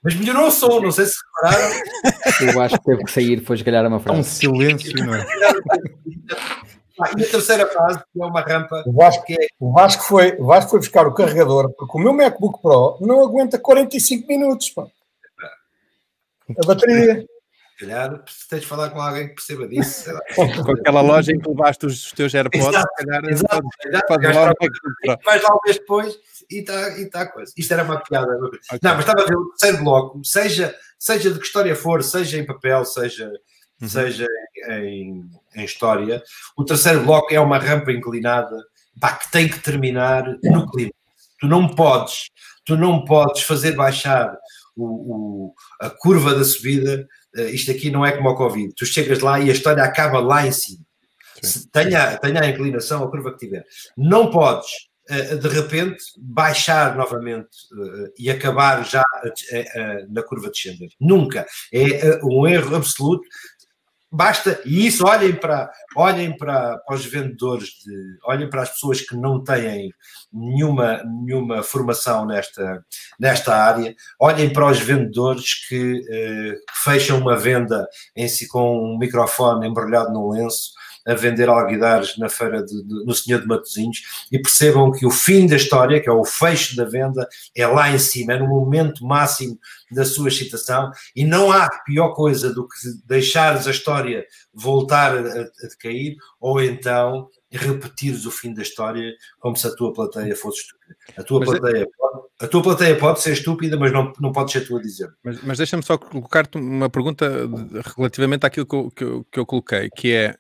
mas melhorou o som, não sei se repararam. O Vasco teve que sair, foi esgalhar uma frase. Um silêncio, não é? *laughs* Ah, e a terceira fase, que é uma rampa. O Vasco, que é... o Vasco, foi, o Vasco foi buscar o carregador, porque o meu MacBook Pro não aguenta 45 minutos. Pá. A bateria. Se calhar tens de falar com alguém que perceba disso. *laughs* com aquela loja em que levaste os teus AirPods, exato, se calhar exato, mais lá um mês depois e está e tá a coisa. Isto era uma piada. Okay. Não, mas estava a ver o terceiro bloco, seja, seja de que história for, seja em papel, seja uhum. seja em, em, história. O terceiro bloco é uma rampa inclinada pá, que tem que terminar no clima. Tu não podes, tu não podes fazer baixar o, o, a curva da subida. Uh, isto aqui não é como o Covid. Tu chegas lá e a história acaba lá em cima. Tenha, tenha a inclinação, a curva que tiver. Não podes eh, de repente baixar novamente e acabar já na curva descendente. Nunca. É um erro absoluto. Basta, e isso olhem para, olhem para, os vendedores, de, olhem para as pessoas que não têm nenhuma, nenhuma formação nesta, nesta área, olhem para os vendedores que, eh, que fecham uma venda em si com um microfone embrulhado num lenço a vender alguidares na feira de, de, no Senhor de Matosinhos e percebam que o fim da história, que é o fecho da venda, é lá em cima, é no momento máximo da sua excitação e não há pior coisa do que deixares a história voltar a, a, ou então repetires o fim da história como se a tua plateia fosse estúpida. A tua, mas plateia, é... pode, a tua plateia pode ser estúpida, mas não, não pode ser tu a dizer. Mas, mas deixa-me só colocar-te uma pergunta relativamente àquilo que eu, que eu, que eu coloquei, que é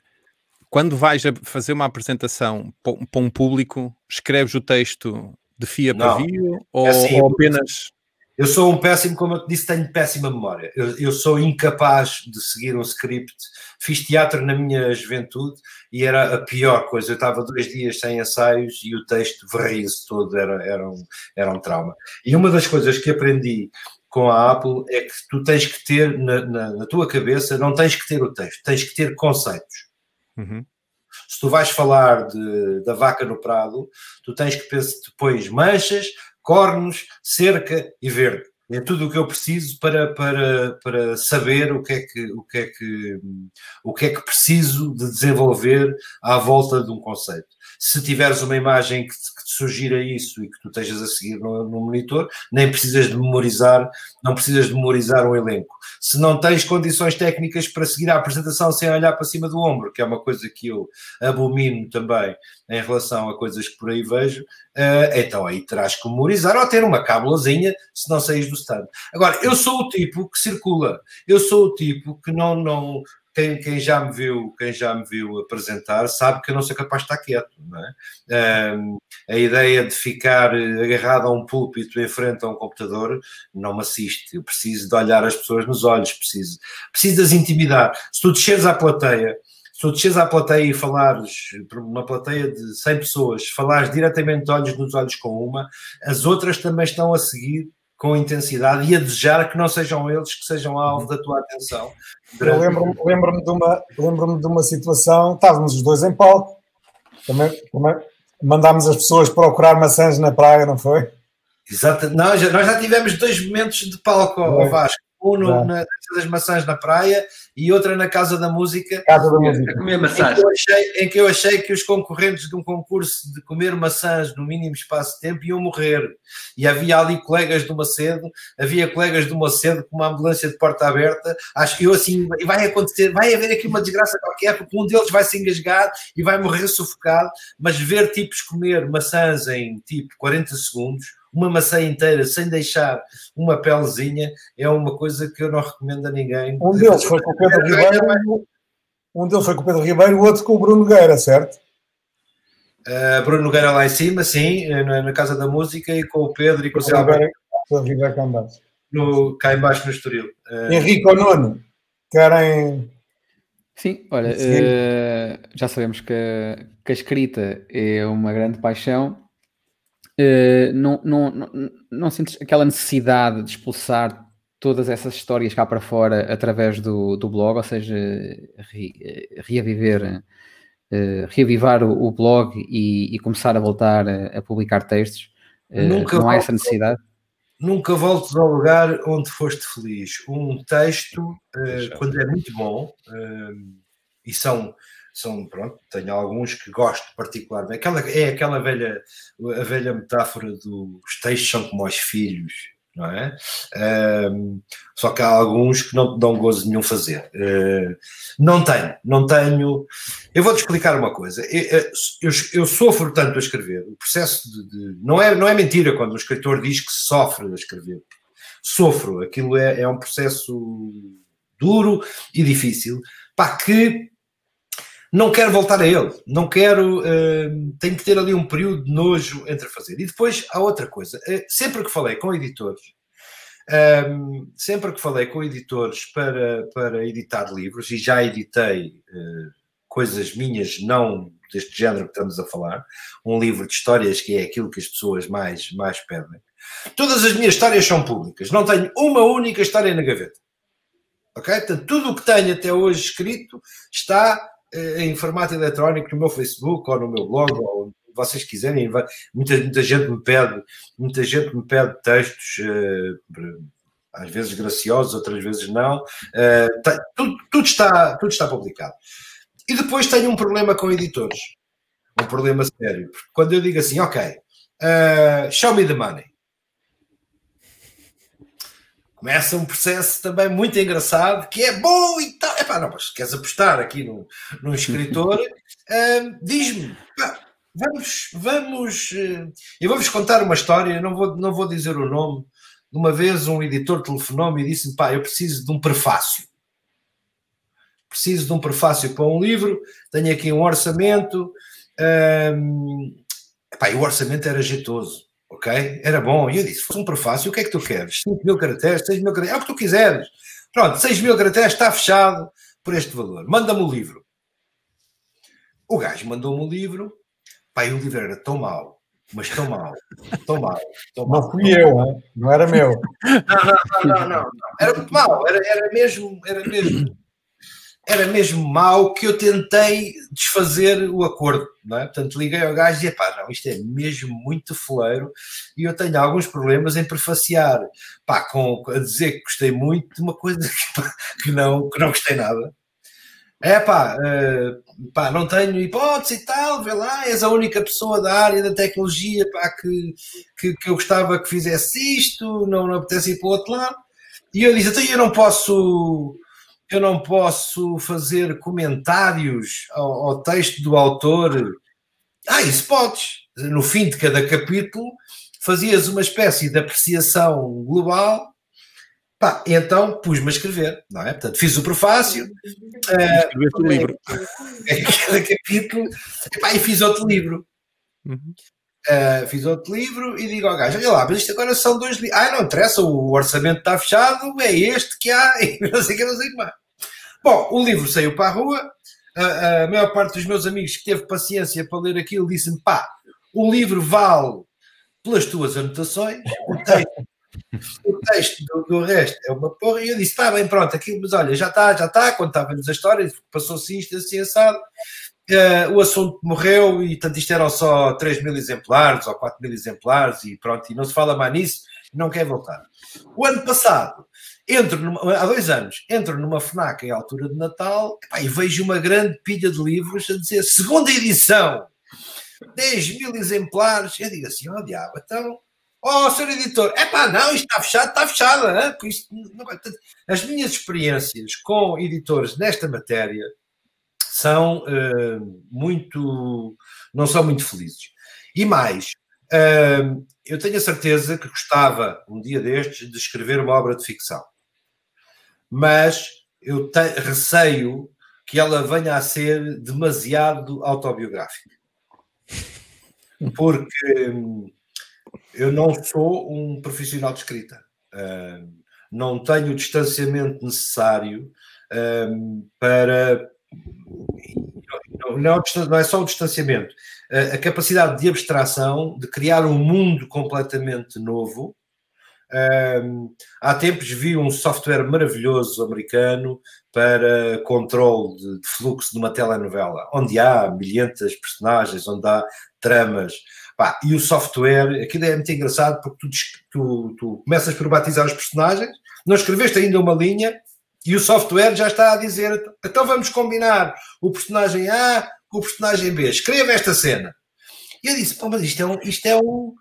quando vais a fazer uma apresentação para um público, escreves o texto de fia para via ou, é assim, ou apenas. Eu sou um péssimo, como eu te disse, tenho péssima memória. Eu, eu, sou incapaz de seguir um script. Fiz teatro na minha juventude e era a pior coisa. Eu estava dois dias sem ensaios e o texto varria-se todo, era, era, um, era um trauma. E uma das coisas que aprendi com a Apple é que tu tens que ter na, na, na tua cabeça, não tens que ter o texto, tens que ter conceitos. Uhum. Se tu vais falar de, da vaca no prado, tu tens que pensar depois manchas, cornos, cerca e verde. É tudo o que eu preciso para, para, para saber o que, é que, o, que é que, o que é que preciso de desenvolver à volta de um conceito. Se tiveres uma imagem que te, que te sugira isso e que tu estejas a seguir no, no, monitor, nem precisas de memorizar, não precisas de memorizar um elenco. Se não tens condições técnicas para seguir a apresentação sem olhar para cima do ombro, que é uma coisa que eu abomino também em relação a coisas que por aí vejo, uh, então aí terás que memorizar ou ter uma cábulazinha se não saís do stand. Agora, eu sou o tipo que circula, eu sou o tipo que não, não, quem, quem, já me viu, quem já me viu apresentar sabe que eu não sou capaz de estar quieto. É? Um, a ideia de ficar agarrado a um púlpito em frente a um computador não me assiste. Eu preciso de olhar as pessoas nos olhos, preciso, preciso de as intimidar. Se tu desceres à plateia, se tu desceres à plateia e falares, uma plateia de 100 pessoas, falares diretamente olhos nos olhos com uma, as outras também estão a seguir com intensidade e a desejar que não sejam eles que sejam alvo da tua atenção. Eu lembro-me lembro de, uma, lembro de uma situação, estávamos os dois em palco, também, também mandámos as pessoas procurar maçãs na praia, não foi? Exato, nós já, nós já tivemos dois momentos de palco ao Vasco um no, na das maçãs na praia e outra na Casa da Música. Casa da Música. comer maçãs. Em que, achei, em que, eu achei, que os concorrentes de um concurso de comer maçãs no mínimo espaço de tempo iam morrer. E havia ali colegas do Macedo, havia colegas do Macedo com uma ambulância de porta aberta. Acho que eu assim, vai acontecer, vai haver aqui uma desgraça qualquer, porque um deles vai se engasgar e vai morrer sufocado. Mas ver tipos comer maçãs em tipo 40 segundos uma maçã inteira sem deixar uma pelezinha é uma coisa que eu não recomendo a ninguém. Um deles foi com o Pedro Ribeiro, um deles foi com o Pedro Ribeiro, o outro com o Bruno Nogueira, certo? Uh, Bruno Nogueira lá em cima, sim, na, na, Casa da Música, e com o Pedro e com o cá embaixo. No, cá embaixo no Estoril. Uh, Henrique ou Nuno, querem... Sim, olha, uh, já sabemos que, que a escrita é uma grande paixão eh, não, não, não, não sentes aquela necessidade de expulsar todas essas histórias cá para fora através do, do blog, ou seja, re, reaviver, uh, reavivar o, o blog e, e, começar a voltar a, a publicar textos? Uh, nunca não há essa necessidade? Nunca voltes ao lugar onde foste feliz. Um texto, quando é muito bom, e são são, pronto, tenho alguns que gosto particularmente. Aquela, é aquela velha, a velha metáfora dos textos são como os filhos, não é? Um, só que há alguns que não dão gozo nenhum fazer. Uh, não tenho, não tenho. Eu vou-te explicar uma coisa. Eu, eu, eu, sofro tanto a escrever. O processo de, de, não, é, não é mentira quando o escritor diz que sofre a escrever. Sofro. Aquilo é, é um processo duro e difícil. Pá, que não quero voltar a ele, não quero, uh, tenho que ter ali um período de nojo entre fazer. E depois há outra coisa, uh, sempre que falei com editores, ehm, sempre que falei com editores para, para editar livros, e já editei uh, coisas minhas, não deste género que estamos a falar, um livro de histórias que é aquilo que as pessoas mais, mais pedem. Todas as minhas histórias são públicas, não tenho uma única história na gaveta. Ok? Portanto, tudo o que tenho até hoje escrito está em formato eletrónico no meu Facebook ou no meu blog, ou vocês quiserem. Muita, muita gente me pede, muita gente me pede textos, uh, às vezes graciosos, outras vezes não. Uh, tá, tudo, tudo, está, tudo está publicado. E depois tenho um problema com editores. Um problema sério. Porque quando eu digo assim, ok, uh, show me the money começa um processo também muito engraçado, que é bom e tal. Epá, não, mas queres apostar aqui num, num escritor, *laughs* uh, diz-me, vamos, vamos, uh, eu vou-vos contar uma história, não vou, não vou dizer o nome. De uma vez um editor telefonou-me e disse-me, pá, eu preciso de um prefácio. Preciso de um prefácio para um livro, tenho aqui um orçamento, um, epá, e o orçamento era jeitoso ok, era bom. E eu disse: fosse um prefácio, o que é que tu queres? 5 mil caracteres, 6 mil caracteres, é o que tu quiseres. Pronto, 6 mil caracteres está fechado por este valor. Manda-me o livro. O gajo mandou-me o livro. Pai, o livro era tão mau, mas tão mau, tão mau. Tão mau não fui eu, não era meu. Não, não, não, não, não. Era muito mau, era, era mesmo, era mesmo era mesmo mau que eu tentei desfazer o acordo, não é? Portanto, liguei ao gajo e disse, pá, não, isto é mesmo muito foleiro e eu tenho alguns problemas em prefaciar, pá, com, a dizer que gostei muito de uma coisa que, pá, que não, que não gostei nada. É pá, uh, pá, não tenho hipótese e tal, vê lá, és a única pessoa da área da tecnologia, pá, que, que, que eu gostava que fizesse isto, não, não apetece ir para o outro lado. E eu disse, então eu não posso eu não posso fazer comentários ao, ao, texto do autor. Ah, isso podes. No fim de cada capítulo, fazias uma espécie de apreciação global. Pá, então pus-me a escrever, não é? Portanto, fiz o prefácio. *laughs* Uh, o *laughs* livro. Cada capítulo. Epá, e fiz outro livro. Uhum. Uh, fiz outro livro e digo ao gajo: Olha lá, mas isto agora são dois livros. Ah, não interessa, o orçamento está fechado, é este que há, *laughs* e não sei o que, não sei o que mais. Bom, o livro saiu para a rua. A, a maior parte dos meus amigos que teve paciência para ler aquilo disse-me: pá, o livro vale pelas tuas anotações, o texto, o texto do, do, resto é uma porra. E eu disse: está bem, pronto, aquilo, mas olha, já está, já está. Contava-lhes a história, passou-se isto assim assado. Uh, o assunto morreu e, tanto isto eram só 3 mil exemplares ou 4 mil exemplares e pronto, e não se fala mais nisso, não quer voltar. O ano passado entro numa, há dois anos, entro numa FNAC em altura de Natal e vejo uma grande pilha de livros a dizer segunda edição, 10 mil exemplares. Eu digo assim, oh diabo, então, oh senhor editor, é pá, não, isto está fechado, está fechado. Isto não vai... As minhas experiências com editores nesta matéria são uh, muito, não são muito felizes. E mais, uh, eu tenho a certeza que gostava, um dia destes, de escrever uma obra de ficção mas eu te, receio que ela venha a ser demasiado autobiográfica. Porque hum, eu não sou um profissional de escrita. Hum, não tenho o distanciamento necessário hum, para. Não, não é só o distanciamento, a capacidade de abstração, de criar um mundo completamente novo um, há tempos vi um software maravilhoso americano para controle de, de, fluxo de uma telenovela, onde há milhentas personagens, onde há tramas. E o software, aquilo é muito engraçado porque tu, tu, tu começas por batizar os personagens, não escreveste ainda uma linha e o software já está a dizer então vamos combinar o personagem A com o personagem B, escreva esta cena. E eu disse, pô, mas isto é um, isto é um,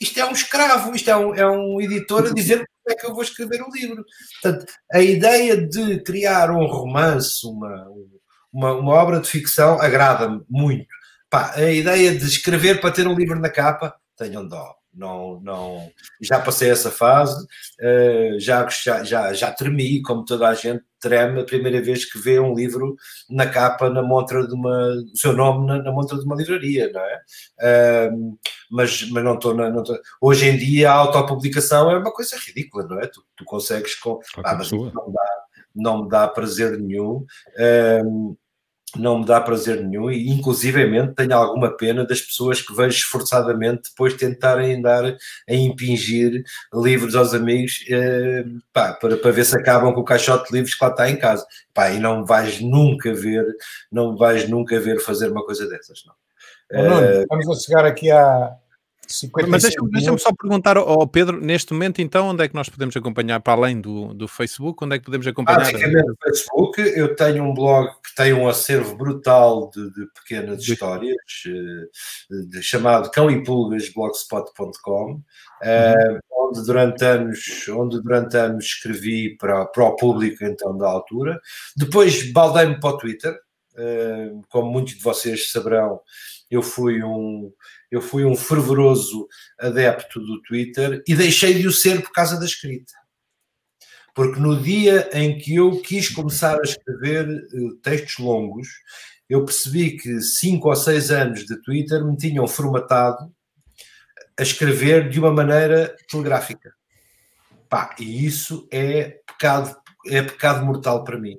isto é um escravo, isto é um, é um editor a dizer *laughs* como é que eu vou escrever o um livro. Portanto, a ideia de criar um romance, uma, uma, uma obra de ficção, agrada-me muito. Pá, a ideia de escrever para ter um livro na capa, tenham dó não, não, já passei essa fase, uh, já, já, já, tremi, como toda a gente treme a primeira vez que vê um livro na capa, na montra de uma, o seu nome na, na montra de uma livraria, não é? Mas, mas não estou na. Tô, hoje em dia a autopublicação é uma coisa ridícula, não é? Tu, tu consegues com. Ah, mas não, dá, não me dá prazer nenhum. Não me dá prazer nenhum e inclusivamente tenho alguma pena das pessoas que vejo esforçadamente depois tentarem andar a impingir livros aos amigos eh, pá, para, para ver se acabam com o caixote de livros que lá está em casa pá, e não vais nunca ver não vais nunca ver fazer uma coisa dessas não. Nuno, vamos a chegar aqui a, mas deixa-me deixa só perguntar ao Pedro, neste momento, então, onde é que nós podemos acompanhar, para além do, do Facebook, onde é que podemos acompanhar? Basicamente no Facebook, eu tenho um blog que tem um acervo brutal de, de pequenas de... histórias, eh, de, chamado cão e pulgas blogspot.com, uhum. uh, onde, durante anos, onde durante anos escrevi para, para o público, então, da altura. Depois baldei-me para o Twitter, uh, como muitos de vocês saberão, eu fui um eu fui um fervoroso adepto do Twitter e deixei de o ser por causa da escrita. Porque no dia em que eu quis começar a escrever uh, textos longos, eu percebi que cinco ou seis anos de Twitter me tinham formatado a escrever de uma maneira telegráfica. Pá, e isso é pecado, é pecado mortal para mim.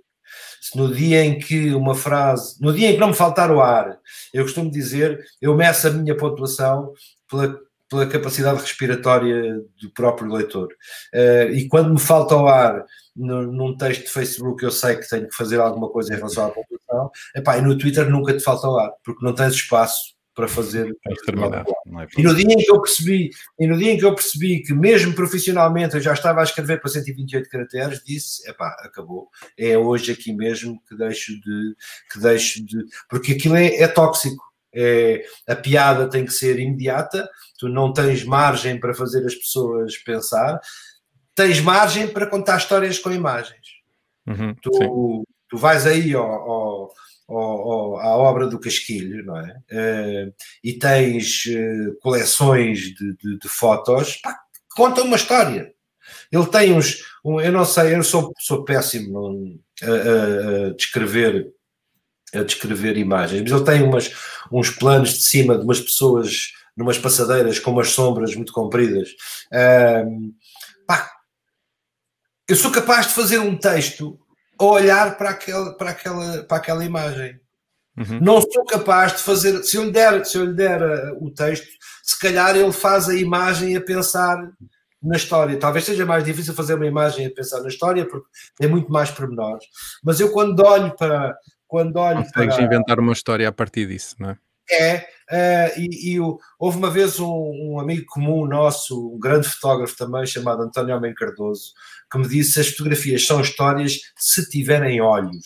Se no dia em que uma frase, no dia em que não me faltar o ar, eu costumo dizer, eu meço a minha pontuação pela, pela capacidade respiratória do próprio leitor. Uh, e quando me falta o ar no, num texto de Facebook, eu sei que tenho que fazer alguma coisa em relação à pontuação. Epá, e no Twitter nunca te falta o ar, porque não tens espaço para fazer. É e no dia em que eu percebi, e no dia em que eu percebi que mesmo profissionalmente eu já estava a escrever para 128 caracteres, disse, epá, acabou. É hoje aqui mesmo que deixo de, que deixo de, porque aquilo é, é tóxico. É, a piada tem que ser imediata, tu não tens margem para fazer as pessoas pensar, tens margem para contar histórias com imagens. Uhum, tu, tu vais aí ao, ao à obra do Casquilho, não é? Uh, e tens uh, coleções de, de, de fotos, pá, uma história. Ele tem uns, um, eu não sei, eu sou, sou péssimo a, a, a, descrever a descrever imagens, mas ele tem umas, uns planos de cima de umas pessoas numas passadeiras com umas sombras muito compridas. Uh, pá, eu sou capaz de fazer um texto olhar para aquela, para aquela, para aquela imagem. Uhum. Não sou capaz de fazer. Se eu lhe der, se eu lhe der uh, o texto, se calhar ele faz a imagem a pensar na história. Talvez seja mais difícil fazer uma imagem a pensar na história, porque é muito mais pormenores. Mas eu, quando olho para. Quando olho Consegues para... inventar uma história a partir disso, não é? É, uh, e, e o, houve uma vez um, um, amigo comum nosso, um grande fotógrafo também, chamado António Homem Cardoso, que me disse as fotografias são histórias se tiverem olhos.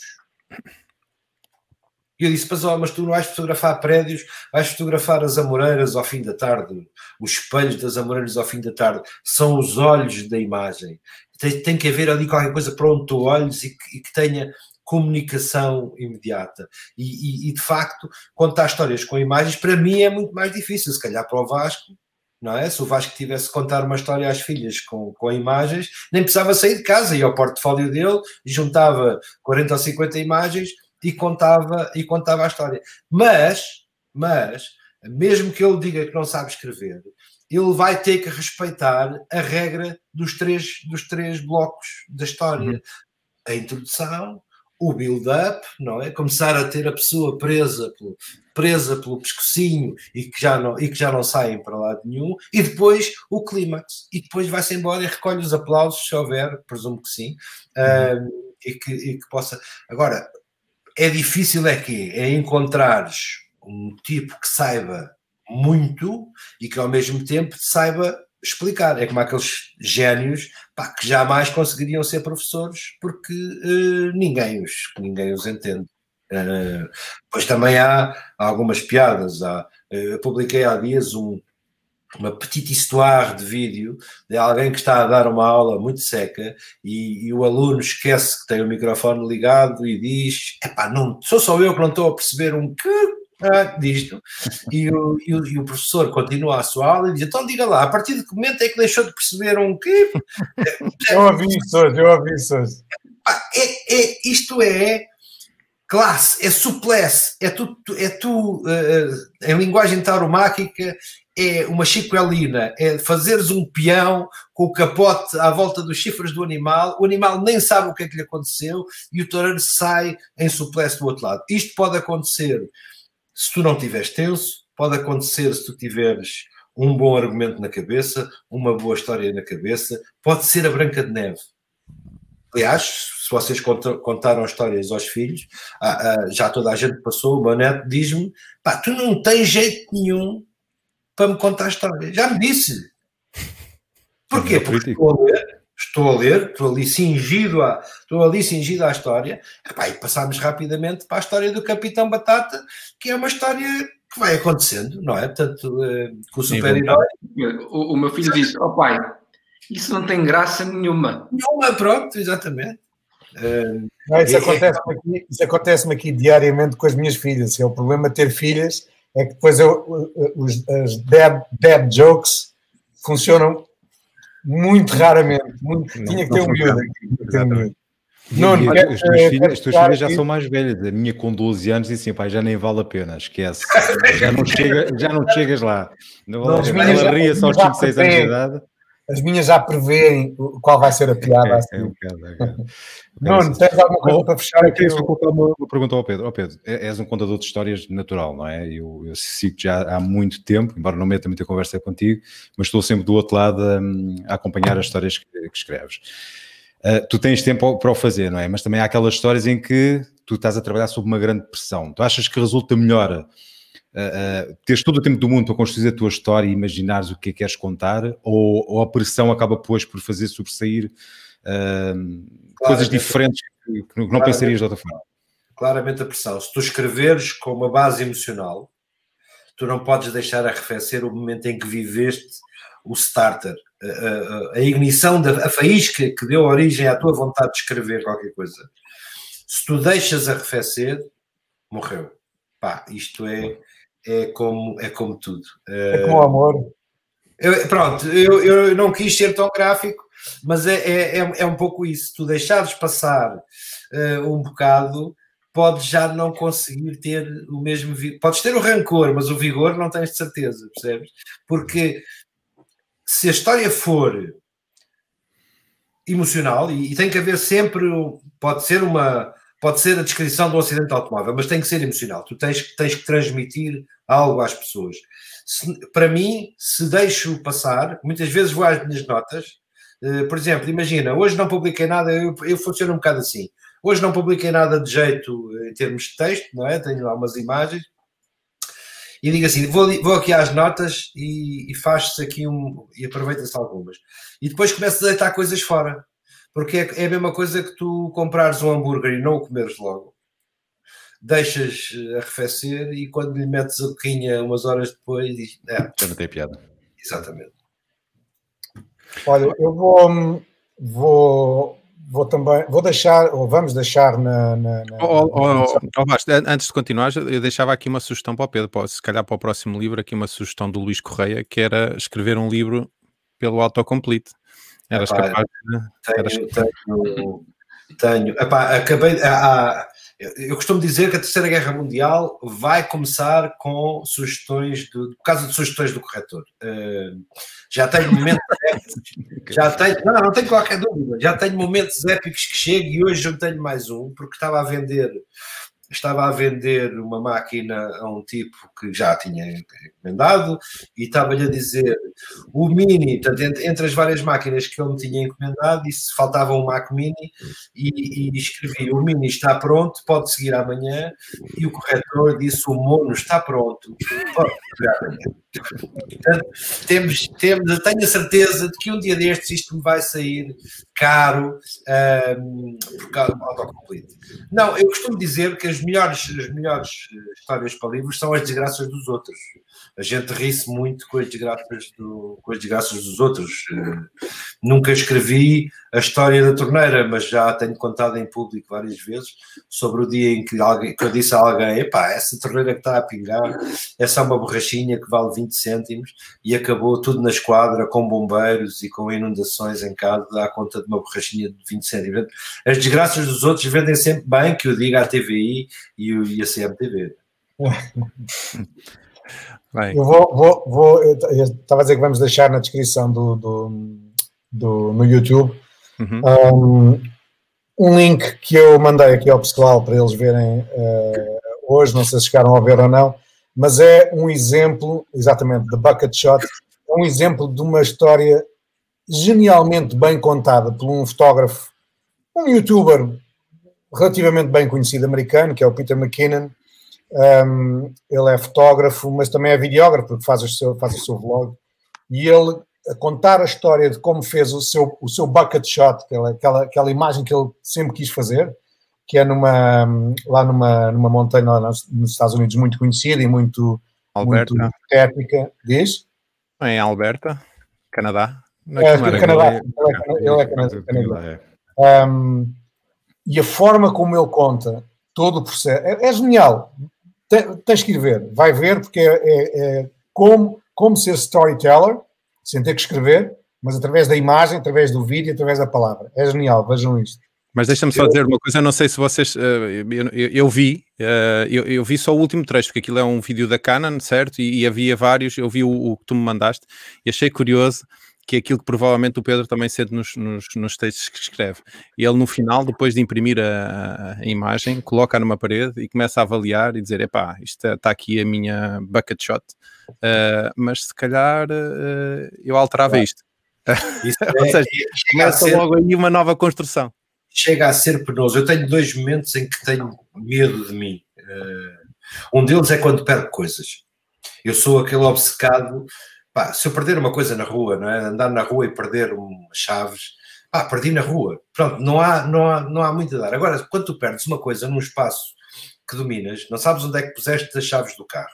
E eu disse, mas, oh, mas tu não vais fotografar prédios, vais fotografar as amoreiras ao fim da tarde, os espelhos das amoreiras ao fim da tarde, são os olhos da imagem. Tem, tem que haver ali qualquer coisa para onde tu olhes e que, e que tenha comunicação imediata. E, e, e, de facto, contar histórias com imagens, para mim é muito mais difícil, se calhar para o Vasco, não é? Se o Vasco tivesse que contar uma história às filhas com, com imagens, nem precisava sair de casa, ia ao portfólio dele, juntava 40 ou 50 imagens e contava, e contava a história. Mas, mas, mesmo que ele diga que não sabe escrever, ele vai ter que respeitar a regra dos três, dos três blocos da história. Uhum. A introdução, o build-up, não é? Começar a ter a pessoa presa pelo, presa pelo pescocinho e que, já não, e que já não saem para lado nenhum, e depois o clímax, e depois vai-se embora e recolhe os aplausos, se houver, presumo que sim, uhum. uh, e, que, e que possa. Agora, é difícil é que é encontrares um tipo que saiba muito e que ao mesmo tempo saiba explicar. É como aqueles génios pá, que jamais conseguiriam ser professores porque uh, ninguém, os, ninguém os entende. Uh, pois também há algumas piadas. Há, uh, eu publiquei há dias um, uma petite histoire de vídeo de alguém que está a dar uma aula muito seca e, e o aluno esquece que tem o microfone ligado e diz: não, sou só eu que não estou a perceber um que ah, disto. E o, e, o, e o, professor continua a sua aula e diz: então diga lá, a partir de que momento é que deixou de perceber um quê? *laughs* Eu ouvi isso hoje, eu ouvi isso hoje. É, é, isto é classe, é suplesse, é tu, é tu uh, em linguagem tauromáquica, é uma chicoelina, é fazeres um peão com o capote à volta dos chifres do animal, o animal nem sabe o que é que lhe aconteceu e o toureiro sai em suplesse do outro lado. Isto pode acontecer se tu não estiveres tenso, pode acontecer se tu tiveres um bom argumento na cabeça, uma boa história na cabeça, pode ser a Branca de Neve. Aliás, se vocês contaram histórias aos filhos, ah, ah, já toda a gente passou, o meu neto diz-me, pá, tu não tens jeito nenhum para me contar a história. Já me disse. Porquê? Porque estou a ler, estou a ler, estou ali cingido à, estou ali cingido à história, Epá, e passámos rapidamente para a história do Capitão Batata, que é uma história que vai acontecendo, não é? Portanto, uh, com o super-herói. O, o, meu filho diz: Ó oh, pai, isso não tem graça nenhuma. Nenhuma, pronto, exatamente. Uh, não, isso acontece-me aqui, acontece aqui diariamente com as minhas filhas. É o problema de ter filhas é que depois eu, os, as dad, dad jokes funcionam muito raramente. Muito, tinha que ter um miúdo aqui. Não, não, as, tuas filhas, as tuas filhas já são mais velhas. A minha com 12 anos disse assim, pai, já nem vale a pena, esquece. *laughs* já, não chega, já não chegas lá. Não vale não, Ela ria só aos 5, 6 anos de idade. As minhas já prevêem qual vai ser a piada. É, assim. é um bocado, é um bocado. *laughs* Tens alguma coisa para fechar aqui? Eu contar uma, uma pergunta ao Pedro. Oh, Pedro, é, és um contador de histórias natural, não é? Eu, eu sigo já há muito tempo, embora não meta muita conversa contigo, mas estou sempre do outro lado a, a acompanhar as histórias que, que escreves. Uh, tu tens tempo para o fazer, não é? Mas também há aquelas histórias em que tu estás a trabalhar sob uma grande pressão. Tu achas que resulta melhor uh, uh, teres todo o tempo do mundo para construir a tua história e imaginares o que é que queres contar, ou, ou a pressão acaba depois por fazer sobressair coisas diferentes que, que não pensarias de outra forma. Claramente a pressão. Se tu escreveres com uma base emocional, tu não podes deixar arrefecer o momento em que viveste o starter, a, a, a ignição, da, a faísca que deu origem à tua vontade de escrever qualquer coisa. Se tu deixas arrefecer, morreu. Pá, isto é, é, como, é como tudo. É como o amor. Eu, pronto, eu, eu não quis ser tão gráfico, mas é, é, é, é um pouco isso. Tu deixares passar uh, um bocado, podes já não conseguir ter o mesmo. Podes ter o rancor, mas o vigor não tens de certeza, percebes? Porque se a história for emocional, e, e tem que haver sempre. Pode ser uma. Pode ser a descrição do acidente automóvel, mas tem que ser emocional. Tu tens, tens que transmitir algo às pessoas. Se, para mim, se deixo passar, muitas vezes vou às minhas notas eh, por exemplo, imagina, hoje não publiquei nada, eu, eu funciono um bocado assim. Hoje não publiquei nada de jeito em termos de texto, não é? Tenho lá umas imagens. E digo assim, vou, vou aqui às notas e, e faz-se aqui um. e aproveita-se algumas. E depois começo a deitar coisas fora. Porque é, é a mesma coisa que tu comprares um hambúrguer e não o comeres logo. Deixas eh, arrefecer e quando lhe metes a boquinha umas horas depois, diz, é, já não tem piada. Exatamente. Olha, eu vou, vou, vou também, vou deixar, ou vamos deixar na. na, na... Oh, oh, oh, oh antes de continuar, eu deixava aqui uma sugestão para o Pedro, se calhar para o próximo livro, aqui uma sugestão do Luís Correia, que era escrever um livro pelo autocomplete. Eras Epá, capaz de. Tenho, eras tenho, tenho. Epá, acabei. Ah, eu costumo dizer que a Terceira Guerra Mundial vai começar com sugestões, do, por causa de sugestões do corretor. Uh, já tenho momentos *laughs* épicos, já tenho, não, não tenho qualquer dúvida, já tenho momentos épicos que chego e hoje eu tenho mais um, porque estava a vender estava a vender uma máquina a um tipo que já tinha encomendado e estava-lhe a dizer o Mini, portanto, entre, as várias máquinas que ele me tinha encomendado, disse faltava um Mac Mini e, e escrevi o Mini está pronto, pode seguir amanhã e o corretor disse o Mono está pronto, pode seguir amanhã. Portanto, temos, temos, tenho a certeza de que um dia destes isto me vai sair caro um, por causa do autocomplete. Não, eu costumo dizer que as melhores, as melhores histórias para livros são as desgraças dos outros a gente ri-se muito com as, desgraças do, com as desgraças dos outros. Uh, nunca escrevi a história da torneira, mas já tenho contado em público várias vezes sobre o dia em que, alguém, que eu disse a alguém: epá, essa torneira que está a pingar é só uma borrachinha que vale 20 cêntimos e acabou tudo na esquadra com bombeiros e com inundações em casa à conta de uma borrachinha de 20 cêntimos. As desgraças dos outros vendem sempre bem que o diga a TVI e, o, e a CMTV. *laughs* Bem. Eu vou, vou, vou eu estava a dizer que vamos deixar na descrição do, do, do no YouTube uhum. um, um, link que eu mandei aqui ao pessoal para eles verem uh, hoje, não sei se chegaram a ver ou não, mas é um exemplo, exatamente, de Bucket Shot, é um exemplo de uma história genialmente bem contada por um fotógrafo, um youtuber relativamente bem conhecido americano, que é o Peter McKinnon, um, ele é fotógrafo, mas também é videógrafo, porque faz o seu, faz o seu vlog. E ele a contar a história de como fez o seu, o seu bucket shot, aquela, aquela, aquela imagem que ele sempre quis fazer, que é numa, lá numa, numa montanha nos, Estados Unidos muito conhecida e muito, Alberta. muito técnica. Diz? Em Alberta, Canadá. Não é, é Canadá. Ele é, ele é Canadá. Um, e a forma como ele conta todo o processo é, é genial tens que ir ver, vai ver, porque é, é, é, como, como ser storyteller, sem ter que escrever, mas através da imagem, através do vídeo, através da palavra. É genial, vejam isto. Mas deixa-me só dizer uma coisa, eu não sei se vocês. Uh, eu, eu, vi, uh, eu, eu, vi só o último trecho, porque aquilo é um vídeo da Canon, certo? E, e havia vários, eu vi o, o, que tu me mandaste e achei curioso que é aquilo que provavelmente o Pedro também sente nos, nos, nos textos que escreve. Ele, no final, depois de imprimir a, a, imagem, coloca numa parede e começa a avaliar e dizer: epá, isto está aqui a minha bucket shot, uh, mas se calhar eu alterava isto. *laughs* Ou seja, começa logo aí uma nova construção chega a ser penoso. Eu tenho dois momentos em que tenho medo de mim. Uh, um deles é quando perco coisas. Eu sou aquele obcecado. Pá, se eu perder uma coisa na rua, não é? andar na rua e perder umas chaves, pá, perdi na rua. Pronto, não há, não, há, não há muito a dar. Agora, quando tu perdes uma coisa num espaço que dominas, não sabes onde é que puseste as chaves do carro.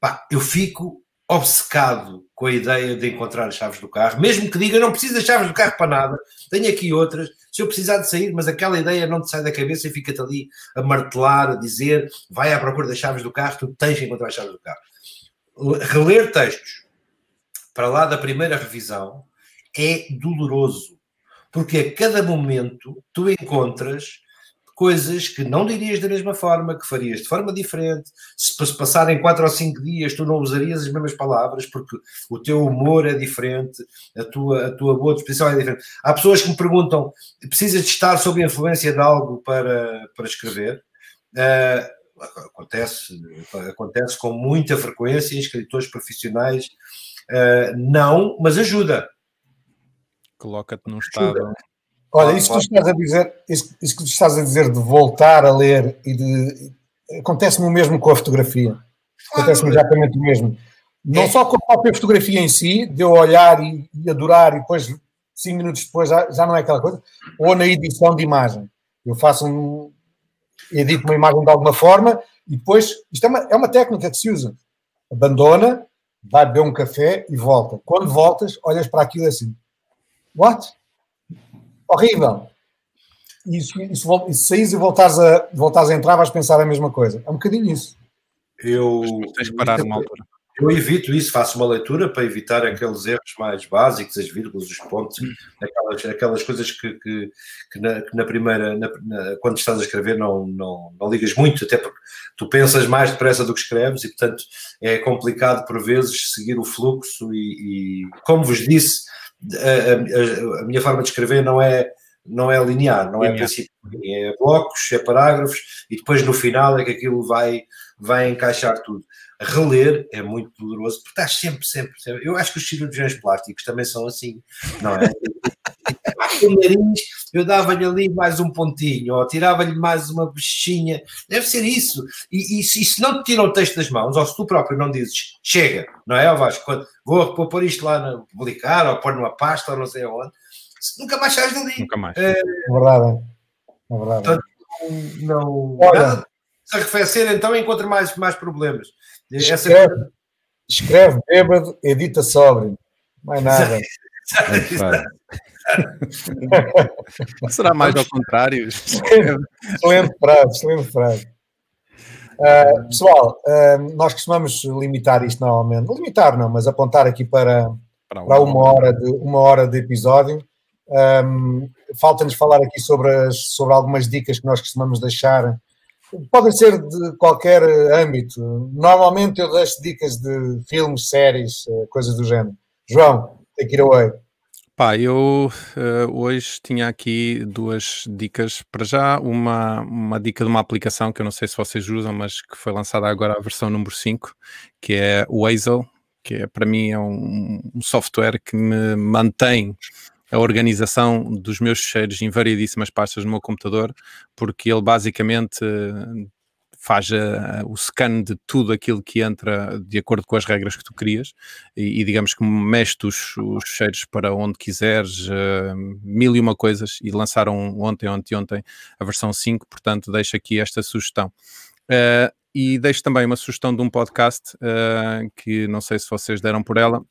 Pá, eu fico obcecado com a ideia de encontrar as chaves do carro, mesmo que diga não preciso das chaves do carro para nada, tenho aqui outras, se eu precisar de sair, mas aquela ideia não te sai da cabeça e fica-te ali a martelar, a dizer, vai à procura das chaves do carro, tu tens de encontrar as chaves do carro. Reler textos para lá da primeira revisão é doloroso, porque a cada momento tu encontras coisas que não dirias da mesma forma, que farias de forma diferente. Se passarem quatro ou cinco dias, tu não usarias as mesmas palavras, porque o teu humor é diferente, a tua, a tua boa disposição é diferente. Há pessoas que me perguntam: precisas de estar sob a influência de algo para, para escrever? Uh, acontece, acontece com muita frequência em escritores profissionais. Uh, não, mas ajuda. Coloca-te num estado. Ajuda Olha, isso que, tu estás a dizer, isso, isso, que tu estás a dizer de voltar a ler e de. Acontece-me o mesmo com a fotografia. Acontece-me exatamente o mesmo. Não é. só com a própria fotografia em si, de eu olhar e, e adorar e depois, cinco minutos depois, já, já, não é aquela coisa, ou na edição de imagem. Eu faço um. edito uma imagem de alguma forma e depois. Isto é uma, é uma técnica que se usa. Abandona, vai beber um café e volta. Quando voltas, olhas para aquilo assim. What? horrível. E se, saís e voltares a, voltares a entrar, vais pensar a mesma coisa. É um bocadinho isso. Eu, tens que parar uma altura. Eu evito isso, faço uma leitura para evitar aqueles erros mais básicos, as vírgulas, os pontos, aquelas, aquelas coisas que, que, que, na, que na, primeira, na, na, quando estás a escrever, não, não, não ligas muito, até porque tu pensas mais depressa do que escreves e, portanto, é complicado por vezes seguir o fluxo. E, e como vos disse, a, a, a, minha forma de escrever não é, não é linear, não é linear. é princípio, é blocos, é parágrafos e depois no final é que aquilo vai, vai encaixar tudo. Reler é muito doloroso, porque estás sempre, sempre, sempre. Eu acho que os cirurgiões plásticos também são assim, não é? *laughs* o nariz, eu dava-lhe ali mais um pontinho, ou tirava-lhe mais uma bichinha. Deve ser isso. E, e, e, se não te tiram o texto das mãos, ou se tu próprio não dizes, chega, não é, Vasco? Quando, vou, vou pôr isto lá, na, publicar, ou pôr numa pasta, ou não sei aonde, nunca mais sais dali. Nunca mais. É, é verdade. É verdade. Portanto, não. Olha, se arrefecer, então encontra mais, mais problemas. Escreve, Essa... escreve bêbado, edita sóbrio. Mais nada. Será mais ao contrário? *laughs* excelente frase, excelente frase. Uh, pessoal, uh, nós costumamos limitar isto normalmente, limitar não, mas apontar aqui para, para, para uma, hora de, uma hora de episódio. Um, Falta-nos falar aqui sobre, as, sobre algumas dicas que nós costumamos deixar. Podem ser de qualquer âmbito. Normalmente eu deixo dicas de filmes, séries, eh, coisas do género. João, take it away. Pá, eu uh, hoje tinha aqui duas dicas. Para já, uma, uma dica de uma aplicação que eu não sei se vocês usam, mas que foi lançada agora a versão número 5, que é o Hazel, que é, para mim é um, um software que me mantém a organização dos meus cheiros em variedíssimas pastas no meu computador, porque ele basicamente faz a, o scan de tudo aquilo que entra de acordo com as regras que tu crias e, e digamos que mexe os, os cheiros para onde quiseres, uh, mil e uma coisas, e lançaram ontem, ontem, ontem a versão 5, portanto deixo aqui esta sugestão. Uh, e deixo também uma sugestão de um podcast que não sei se vocês deram por ela,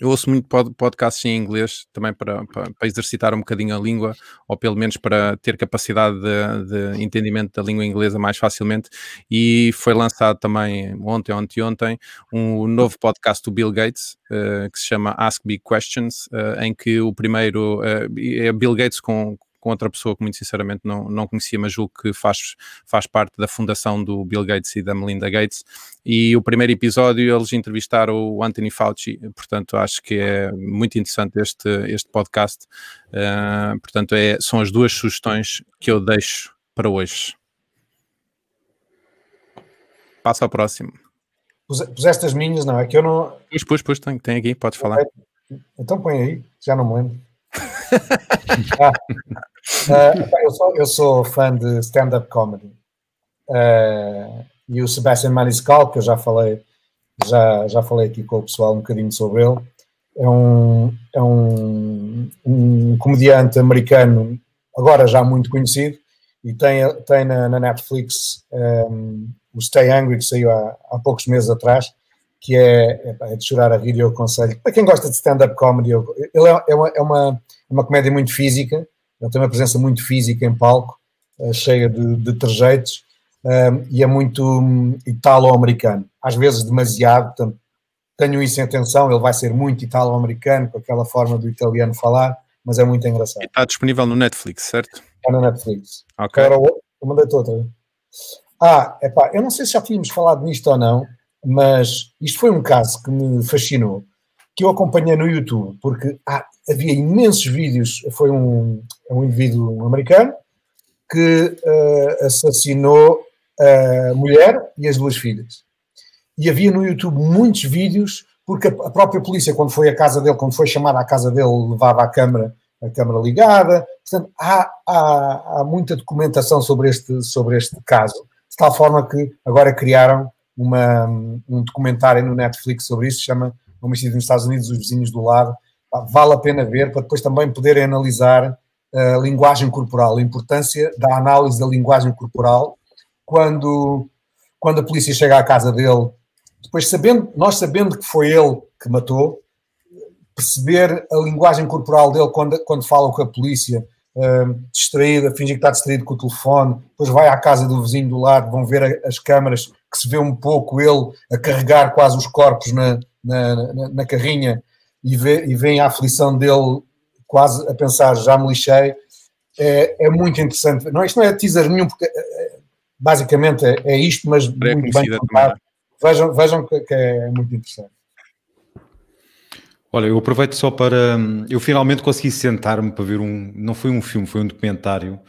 eu ouço muito podcasts em inglês também para, para, para, exercitar um bocadinho a língua, ou pelo menos para ter capacidade de, de, entendimento da língua inglesa mais facilmente. E foi lançado também ontem, ontem, ontem, um novo podcast do Bill Gates, uh, que se chama Ask Big Questions, uh, em que o primeiro uh, é Bill Gates com, com outra pessoa que muito sinceramente não, não conhecia, mas julgo que faz, faz parte da fundação do Bill Gates e da Melinda Gates. E o primeiro episódio eles entrevistaram o Anthony Fauci, portanto acho que é muito interessante este, este podcast. Uh, portanto, é, são as duas sugestões que eu deixo para hoje. Passa ao próximo. Puseste as minhas, não? É que eu não. Pus, pus, pus, tem, tem aqui, podes falar. Então põe aí, já não me lembro. Ah, uh, eu, sou, eu sou fã de stand-up comedy. Uh, e o Sebastian Maniscal, que eu já falei, já, já falei aqui com o pessoal um bocadinho sobre ele, é um, é um, um comediante americano, agora já muito conhecido, e tem, tem na, na Netflix um, o Stay Angry, que saiu há, há poucos meses atrás, que é, é, de chorar a rir, eu aconselho. Para quem gosta de stand-up comedy, ele é, é, uma, é, uma, uma comédia muito física, ele tem uma presença muito física em palco, uh, cheia de, de trejeitos, um, e é muito um, italo-americano, às vezes demasiado, portanto, tenho isso em atenção, ele vai ser muito italo-americano, com aquela forma do italiano falar, mas é muito engraçado. E está disponível no Netflix, certo? Está no Netflix. Ok. Agora, eu mandei-te outra. Ah, epá, eu não sei se já tínhamos falado nisto ou não, mas isto foi um caso que me fascinou, que eu acompanhei no YouTube, porque ah, havia imensos vídeos, foi um, um indivíduo americano que uh, assassinou a mulher e as duas filhas. E havia no YouTube muitos vídeos, porque a própria polícia, quando foi à casa dele, quando foi chamada à casa dele, levava a câmara, a câmara ligada. Portanto, há, há, há muita documentação sobre este, sobre este caso, de tal forma que agora criaram uma, um documentário no Netflix sobre isso, se chama Homicídio nos Estados Unidos, os vizinhos do lado. Vale a pena ver para depois também poderem analisar a linguagem corporal, a importância da análise da linguagem corporal quando, quando a polícia chega à casa dele, depois sabendo, nós sabendo que foi ele que matou, perceber a linguagem corporal dele quando, quando fala com a polícia, uh, distraída, fingir que está distraído com o telefone, depois vai à casa do vizinho do lado, vão ver as câmaras que se vê um pouco ele a carregar quase os corpos na, na, na, na carrinha e, vê, e vem a aflição dele quase a pensar já me lixei. É, é muito interessante. Não, isto não é teaser nenhum, porque é, basicamente é, é, isto, mas é muito bem contado. Vejam, vejam que, que é muito interessante. Olha, eu aproveito só para. Eu finalmente consegui sentar-me para ver um. Não foi um filme, foi um documentário.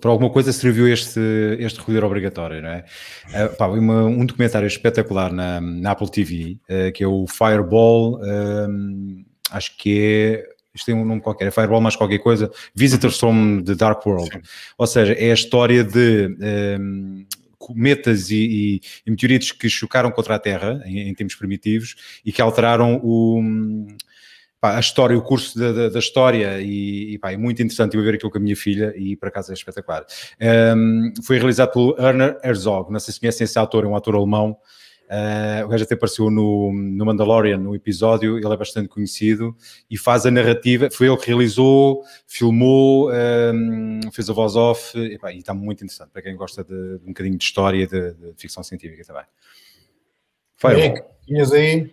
Para alguma coisa serviu este, este recolher obrigatório, não é? Uh, pá, uma, um documentário espetacular na, na Apple TV, uh, eh, que é o Fireball. Uh, acho que é. Isto tem um nome qualquer, é Fireball mais qualquer coisa. Visitors from the Dark World. Sim. Ou seja, é a história de cometas e, e, e, meteoritos que chocaram contra a Terra em, em tempos primitivos e que alteraram o, pá, a história, o curso da, da, da história e, e pá, é muito interessante eu ver aquilo com a minha filha e por acaso é espetacular. Um, foi realizado pelo Erner Herzog, não sei se conhecem esse autor, é um ator alemão Uh, o gajo até apareceu no, no Mandalorian, no episódio, ele é bastante conhecido e faz a narrativa. Foi ele que realizou, filmou, um, fez a voz off e, pá, e, está muito interessante para quem gosta de, de um bocadinho de história, de, de ficção científica também. Foi tinhas aí?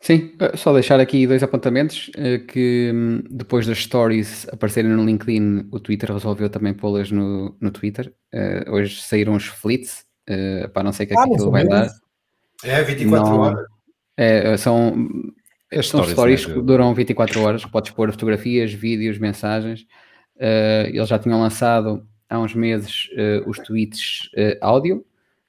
Sim, eh, só deixar aqui dois apontamentos eh, que hum, depois das stories aparecerem no LinkedIn, o Twitter resolveu também pô-las no, no Twitter. Uh, hoje saíram os flits, uh, para não sei o que é ah, que aquilo vai dar. É, 24 não, horas. É, são, As são stories, né? que duram 24 horas. Podes pôr fotografias, vídeos, mensagens. Uh, eles já tinham lançado há uns meses uh, os tweets uh, áudio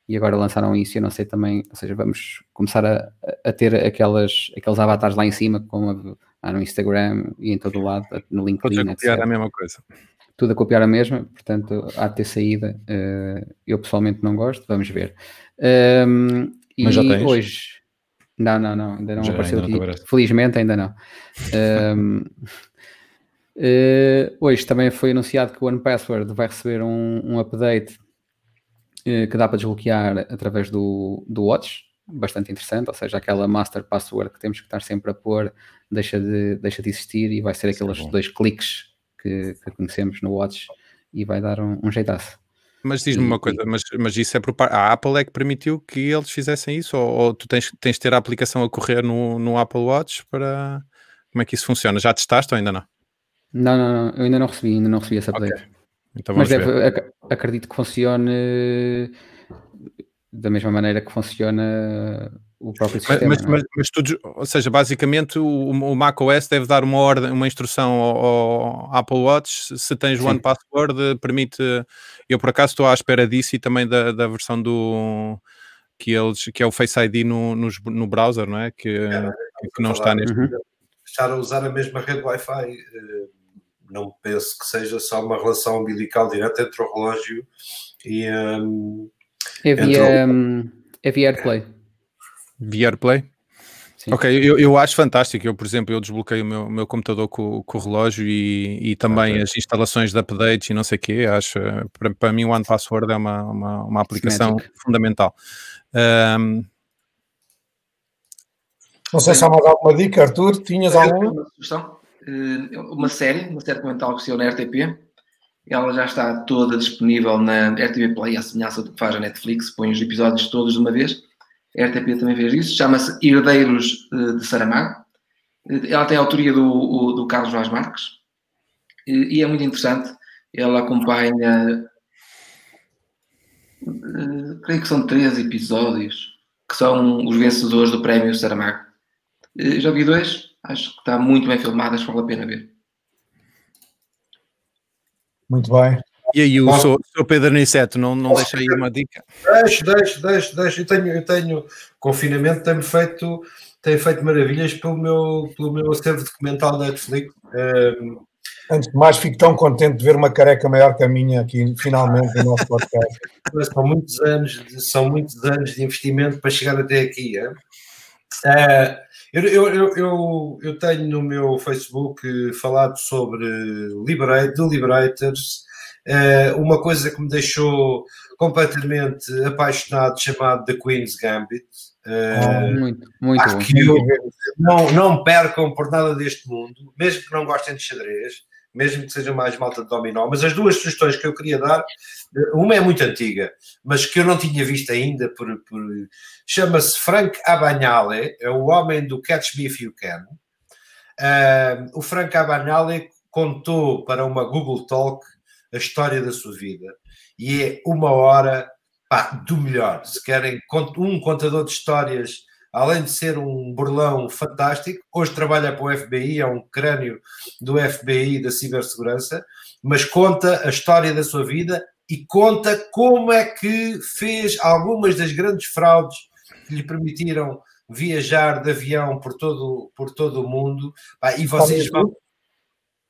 e agora lançaram isso. Eu não sei também, ou seja, vamos começar a, a ter aquelas, aqueles avatares lá em cima, como a, no Instagram e em todo o lado, no LinkedIn. Tudo a copiar etc. a mesma coisa. Tudo a copiar a mesma, portanto, há de ter saída. eu pessoalmente não gosto, vamos ver. Um, e Mas já tens? hoje. Não, não, não, ainda não já, apareceu ainda aqui. Felizmente ainda não. um, uh, *laughs* eh, hoje também foi anunciado que o OnePassword vai receber um, um update uh, que dá para desbloquear através do, do Watch, bastante interessante, ou seja, aquela master password que temos que estar sempre a pôr deixa de, deixa de existir e vai ser aqueles é dois cliques que, que, conhecemos no Watch e vai dar um, um jeitaço. Mas diz-me uma coisa, mas, mas isso é por parte. A Apple é que permitiu que eles fizessem isso? Ou, ou, tu tens, tens de ter a aplicação a correr no, no Apple Watch para. Como é que isso funciona? Já testaste ou ainda não? Não, não, não, eu ainda não recebi, ainda não recebi essa update. Okay. Então Mas deve, ac acredito que funcione da mesma maneira que funciona o próprio sistema. Mas, mas, é? mas tudo, ou seja, basicamente o, o macOS deve dar uma ordem, uma instrução ao, ao Apple Watch. Se tens Sim. One Password, permite. Eu por acaso estou à espera disso e também da, da versão do que eles que é o Face ID no, no, no browser, não é? Que, é, que não está neste. Uhum. Estar a usar a mesma rede Wi-Fi. Eh, não penso que seja só uma relação umbilical direta entre o relógio e. Um, é via, um, é via AirPlay. Via AirPlay? Sim. Ok, eu, eu acho fantástico. Eu, por exemplo, eu desbloqueei o meu, meu computador com, com o relógio e, e também okay. as instalações de updates e não sei o quê. Acho, para, para mim, o One Password é uma, uma, uma aplicação fundamental. Um... Não sei se há mais alguma dica, Arthur. Tinhas alguma? Uma sugestão. Eh, uma série, uma série documental que saiu na RTP. Ela já está toda disponível na RTP Play, a semelhança do que faz a Netflix, põe os episódios todos de uma vez. A RTP também fez isso. Chama-se Herdeiros eh, de Saramago. Eh, ela tem a autoria do, do Carlos Vaz Marques e é muito interessante. Ela acompanha, creio que são três episódios, que são os vencedores do Prémio Saramago. Já vi dois, Acho que está muito bem filmado, acho que vale a pena ver. Muito bem. E aí, o seu, seu Pedro Niceto, não, não deixa aí uma dica? Deixo, deixo, deixo, deixo. Eu tenho, eu tenho confinamento, tenho feito, tenho feito maravilhas pelo meu, pelo meu acervo documental da Netflix. Um, Antes de mais, fico tão contente de ver uma careca maior que a minha aqui, finalmente, no nosso podcast. São muitos anos, de, são muitos anos de investimento para chegar até aqui. É? Uh, eu, eu, eu, eu, tenho no meu Facebook falado sobre Liberate, The Liberators, uma coisa que me deixou completamente apaixonado, chamado The Queen's Gambit. Uh, muito, muito bom. Que não, não percam por nada deste mundo, mesmo que não gostem de xadrez, mesmo que seja mais malta de dominó, mas as duas sugestões que eu queria dar uma é muito antiga, mas que eu não tinha visto ainda. Por, por... Chama-se Frank Abagnale, é o homem do Catch Me If You Can. Uh, o Frank Abagnale contou para uma Google Talk a história da sua vida e é uma hora pá, do melhor. Se querem um contador de histórias, além de ser um burlão fantástico, hoje trabalha para o FBI, é um crânio do FBI da cibersegurança, mas conta a história da sua vida e conta como é que fez algumas das grandes fraudes que lhe permitiram viajar de avião por todo, por todo o mundo. e vocês vão.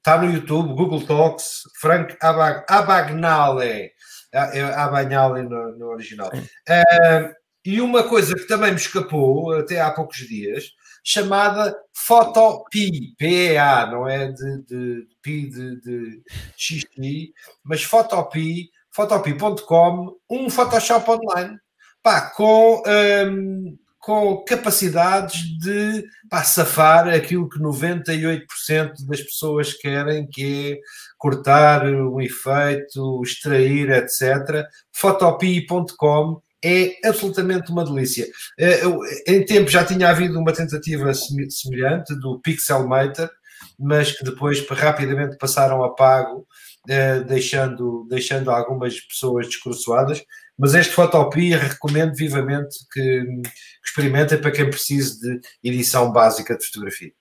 Está no YouTube, Google Talks, Frank Abag, Abagnale, é Abagnale no, no original. Uh, e uma coisa que também me escapou até há poucos dias, chamada Photopea, PEA, não é de, de, de, de, de XI, mas Photopea Photopea.com, um Photoshop online, pá, com, um, com capacidades de pá, safar aquilo que 98% das pessoas querem, que é cortar um efeito, extrair, etc. Photopea.com é absolutamente uma delícia. Eh, em tempo já tinha havido uma tentativa semelhante do Pixelmator, mas que depois rapidamente passaram a pago uh, deixando, deixando algumas pessoas descruçoadas. Mas este Photopia recomendo vivamente que, que experimentem para quem precise de edição básica de fotografia.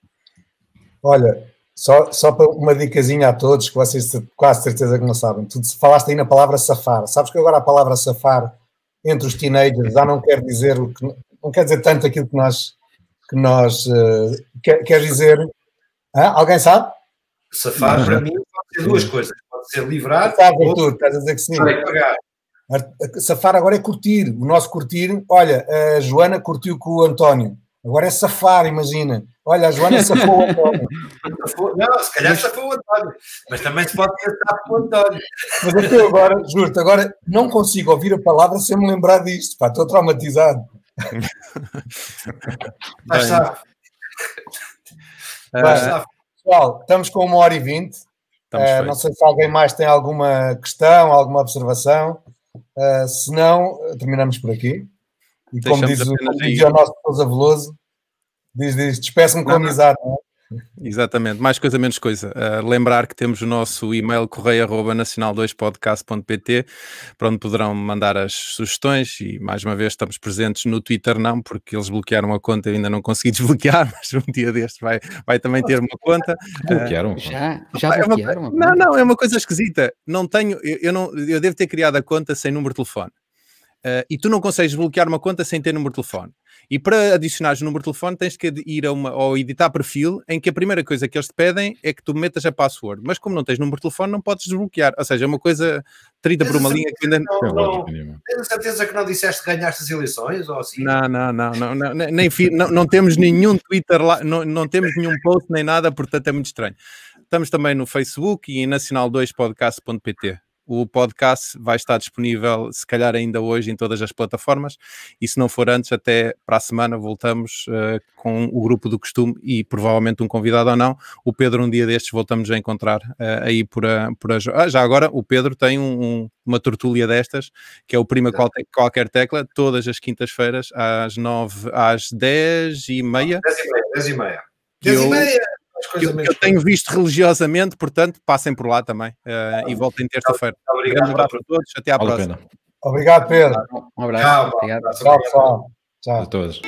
Olha, só, só para uma dicasinha a todos, que vocês quase certeza que não sabem. Tu falaste aí na palavra safar. Sabes que agora a palavra safar entre os teenagers já não quer dizer o que não quer dizer tanto aquilo que nós que nós uh, quer, quer dizer. Hã? Alguém sabe? Safar para mim pode ser duas coisas pode ser livrar. Sabe, Arthur, estás a dizer que sim. Pagar. Safar agora é curtir. O nosso curtir, olha, a Joana curtiu com o António. Agora é safar, imagina. Olha, a Joana safou o António. Não, se calhar safou o António. Mas também se pode pensar com o António. Mas eu agora, juro-te, agora não consigo ouvir a palavra sem me lembrar disto. Pá, estou traumatizado. Mas sabe. Pessoal, estamos com uma hora e vinte. Uh, não sei se alguém mais tem alguma questão, alguma observação. Uh, se não, terminamos por aqui. E como diz, o, como diz o nosso Sousa Veloso, diz, diz despeço-me com amizade. Não, é? Exatamente, mais coisa menos coisa. Uh, lembrar que temos o nosso e-mail correia@nacional2podcast.pt para onde poderão mandar as sugestões e mais uma vez estamos presentes no Twitter não, porque eles bloquearam a conta e ainda não consegui *laughs* desbloquear, mas um dia deste vai, vai também ter uma conta. *laughs* Bloquearam? Uh, já, já é bloquearam? Uma, não, não, é uma coisa esquisita. Não tenho, eu, eu, não, eu devo ter criado a conta sem número de telefone. Uh, e tu não consegues bloquear uma conta sem ter número de telefone. E para adicionares o número de telefone tens que ir a uma, ou editar perfil em que a primeira coisa que eles te pedem é que tu metas a password. Mas como não tens número de telefone, não podes desbloquear. Ou seja, é uma coisa trita por uma linha que ainda não. não tens a certeza que não disseste que ganhaste as eleições? Ou assim? Não, não, não, não, não, nem, não, não temos nenhum Twitter lá, não, não temos nenhum post nem nada, portanto é muito estranho. Estamos também no Facebook e em nacional2podcast.pt. O podcast vai estar disponível, se calhar ainda hoje, em todas as plataformas. E se não for antes, até para a semana voltamos uh, com o grupo do costume e provavelmente um convidado ou não. O Pedro, um dia destes, voltamos a encontrar uh, aí por a, por a. Ah, já agora, o Pedro tem um, um, uma tertúlia destas, que é o Prima qual, Qualquer Tecla, todas as quintas-feiras, às nove, às dez e meia. Dez e meia, dez e meia. Dez e meia eu, eu tenho visto religiosamente, portanto, passem por lá também uh, e voltem terça-feira. Obrigado um abraço a todos, até à vale próxima. Obrigado, Pedro. Um abraço. Tchau, obrigado. Tchau, pessoal. Tchau. A todos.